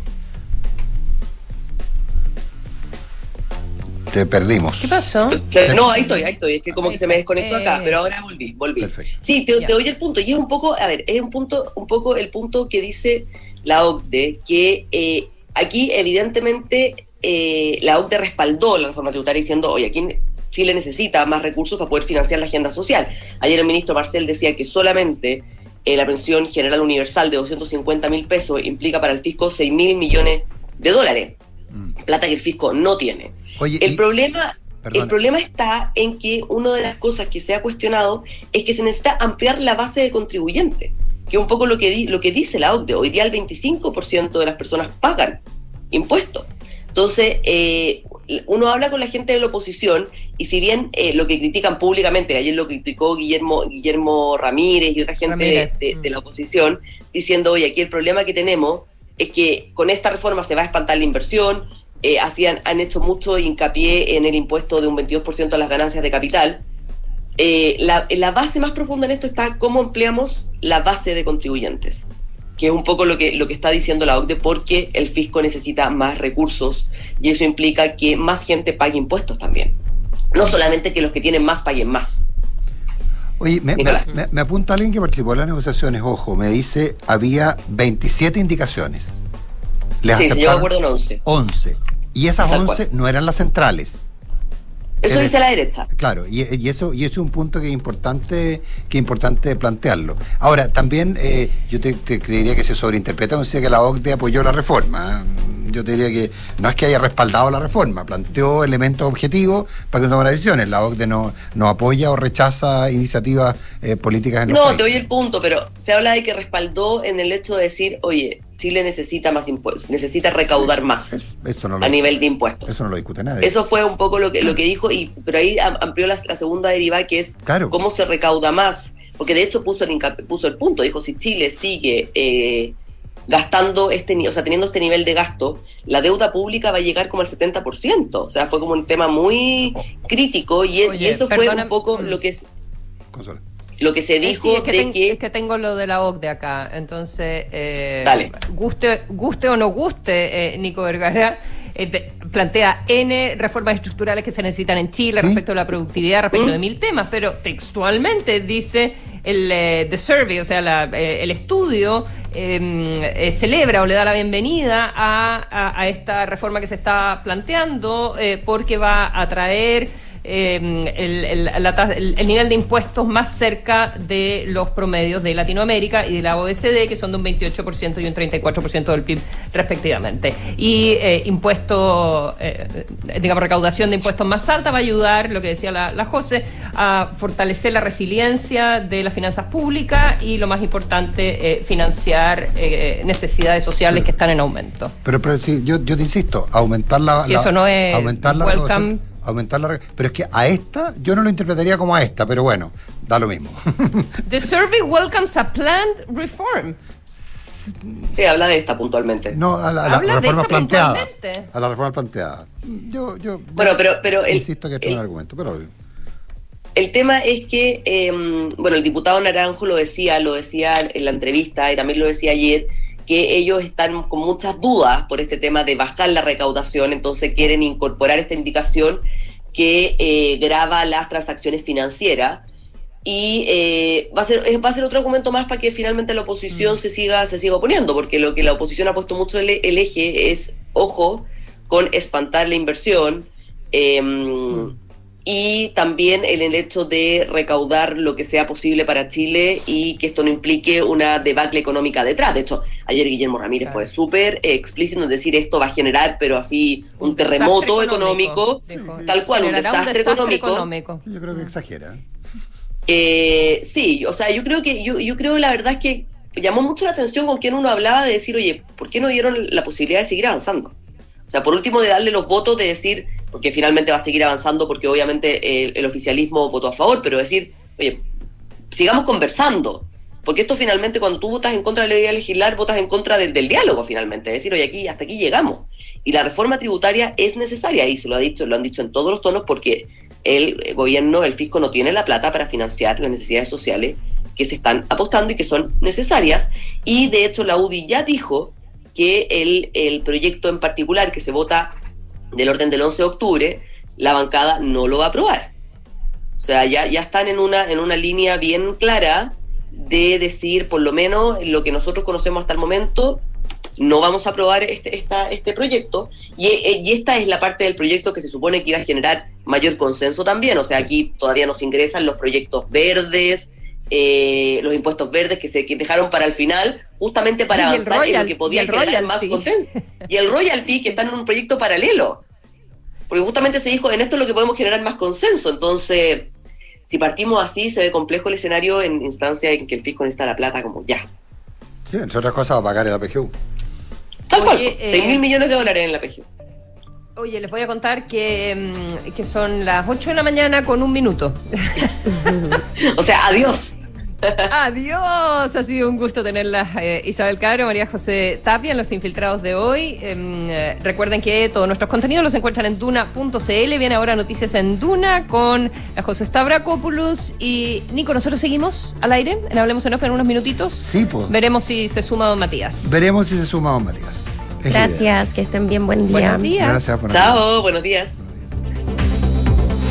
Te perdimos. ¿Qué pasó? No, ahí estoy, ahí estoy. Es que como que se me desconectó acá, Eh. pero ahora volví, volví. Sí, te, te doy el punto. Y es un poco, a ver, es un punto, un poco el punto que dice la OCDE, que eh, aquí evidentemente eh, la OCDE respaldó la reforma tributaria diciendo, oye, aquí Chile necesita más recursos para poder financiar la agenda social. Ayer el ministro Marcel decía que solamente eh, la pensión general universal de 250 mil pesos implica para el fisco 6 mil millones de dólares. Plata que el fisco no tiene. Oye, el y- problema el problema está en que una de las cosas que se ha cuestionado es que se necesita ampliar la base de contribuyentes, que es un poco lo que, di- lo que dice la OCDE. Hoy día el 25% de las personas pagan impuestos. Entonces, eh, uno habla con la gente de la oposición y si bien eh, lo que critican públicamente, ayer lo criticó Guillermo, Guillermo Ramírez y otra gente de, Ramírez. de- de la oposición, diciendo, oye, aquí el problema que tenemos es que con esta reforma se va a espantar la inversión, eh, hacían, han hecho mucho hincapié en el impuesto de un 22% a las ganancias de capital. Eh, la, la base más profunda en esto está cómo empleamos la base de contribuyentes, que es un poco lo que, lo que está diciendo la OCDE, porque el fisco necesita más recursos y eso implica que más gente pague impuestos también. No solamente que los que tienen más paguen más. Oye, me, me- apunta alguien que participó en las negociaciones, ojo, me dice, había 27 indicaciones. Les sí, aceptaron acuerdo en 11. 11. Y esas Tal 11 no eran las centrales. Eso Es dice la derecha. Claro, y, y eso y eso es un punto que es importante que es importante plantearlo. Ahora, también eh, yo te, te creería que se sobreinterpreta cuando dice que la OCDE apoyó la reforma. Yo te diría que no es que haya respaldado la reforma, planteó elementos objetivos para que tomara decisiones. La OCDE no, no apoya o rechaza iniciativas eh, políticas en los No, países. te doy el punto, pero se habla de que respaldó en el hecho de decir, oye, Chile necesita más impuestos, necesita recaudar más Eso no lo, a nivel de impuestos. eso no lo discute nadie. Eso fue un poco lo que, lo que dijo, y pero ahí am- amplió la, la segunda derivada, que es Claro. cómo se recauda más. Porque de hecho puso el, puso el punto, dijo, si Chile sigue eh, gastando este ni- o sea, teniendo este nivel de gasto, la deuda pública va a llegar como al 70%. O sea, fue como un tema muy crítico y, Oye, y eso fue un poco lo que es- Consuelo. Lo que se Eh, dijo sí, es que, de ten- que es que tengo lo de la OCDE acá. Entonces, eh, Dale. guste, guste o no guste, eh, Nico Vergara, eh, te- plantea N reformas estructurales que se necesitan en Chile respecto a la productividad, respecto de mil temas, pero textualmente dice el eh, The Survey, o sea, la, eh, el estudio, eh, eh, celebra o le da la bienvenida a, a- a esta reforma que se está planteando eh, porque va a traer eh, el, el- la tas- el- el nivel de impuestos más cerca de los promedios de Latinoamérica y de la OECD, que son de un 28% y un 34% del PIB respectivamente. Y eh, impuesto, eh, digamos, recaudación de impuestos más alta va a ayudar, lo que decía la, la José, a fortalecer la resiliencia de las finanzas públicas y, lo más importante, eh, financiar eh, necesidades sociales que están en aumento. Pero, pero sí, yo, yo te insisto, aumentar la, Si la- eso no es aumentar la welcome. Aumentar la pero es que a esta yo no lo interpretaría como a esta, pero bueno, da lo mismo. The survey welcomes a planned reform. se habla de esta puntualmente. No, a la, a esto planteadas. puntualmente. A las reformas planteadas. Yo, yo, Bueno, pero, pero el, insisto que esto es un argumento, pero El tema es que, eh, bueno, el diputado Naranjo lo decía, lo decía en la entrevista y también lo decía ayer, que ellos están con muchas dudas por este tema de bajar la recaudación, entonces quieren incorporar esta indicación que eh, graba las transacciones financieras. Y eh, va a ser eh, va a ser otro argumento más para que finalmente la oposición se siga se siga oponiendo porque lo que la oposición ha puesto mucho el, el eje es ojo con espantar la inversión em, y también en el hecho de recaudar lo que sea posible para Chile y que esto no implique una debacle económica detrás. De hecho, ayer Guillermo Ramírez fue súper explícito en decir esto va a generar, pero así, un, terremoto económico, tal cual, un desastre, económico. Yo creo que exagera. Eh, sí, o sea, yo creo que, yo, yo creo la verdad es que llamó mucho la atención con quien uno hablaba de decir, oye, ¿por qué no dieron la posibilidad de seguir avanzando? O sea, por último, de darle los votos, de decir, porque finalmente va a seguir avanzando, porque obviamente el, el oficialismo votó a favor, pero decir, oye, sigamos conversando. Porque esto finalmente, cuando tú votas en contra de la ley de legislar, votas en contra del, del diálogo finalmente. Es decir, oye, aquí, hasta aquí llegamos. Y la reforma tributaria es necesaria, y se lo ha dicho, lo han dicho en todos los tonos, porque el gobierno, el fisco, no tiene la plata para financiar las necesidades sociales que se están apostando y que son necesarias. Y de hecho, la UDI ya dijo que el, el proyecto en particular que se vota del orden del 11 de octubre, la bancada no lo va a aprobar. O sea, ya, ya están en una, en una línea bien clara de decir, por lo menos lo que nosotros conocemos hasta el momento, no vamos a aprobar este, esta, este proyecto. Y, eh, esta es la parte del proyecto que se supone que iba a generar mayor consenso también. O sea, aquí todavía nos ingresan los proyectos verdes, eh, los impuestos verdes que se que dejaron para el final, justamente para Y avanzar en royal- lo que podía generar más consenso. Y el royalty, que están en un proyecto paralelo. Porque justamente se dijo, en esto es lo que podemos generar más consenso. Entonces, si partimos así, se ve complejo el escenario en instancia en que el fisco necesita la plata como ya. Sí, entre otras cosas va a pagar el APGU. Tal cual, Oye, 6 mil eh, millones de dólares en la PGU. Oye, les voy a contar que, mm, que son las 8 de la mañana con un minuto. o sea, adiós. Adiós, ha sido un gusto tenerlas eh, Isabel Caro, María José Tapia en los infiltrados de hoy. Em, eh, recuerden que todos nuestros contenidos los encuentran en duna.cl. Viene ahora noticias en Duna con la José Stavrakopoulos y Nico. Nosotros seguimos al aire en Hablemos en Off en unos minutitos. Sí, pues. Veremos si se suma don Matías. Veremos si se suma don Matías. Es. Gracias, que estén bien, buen día. Buenos días. Gracias, buenos Chao, buenos días.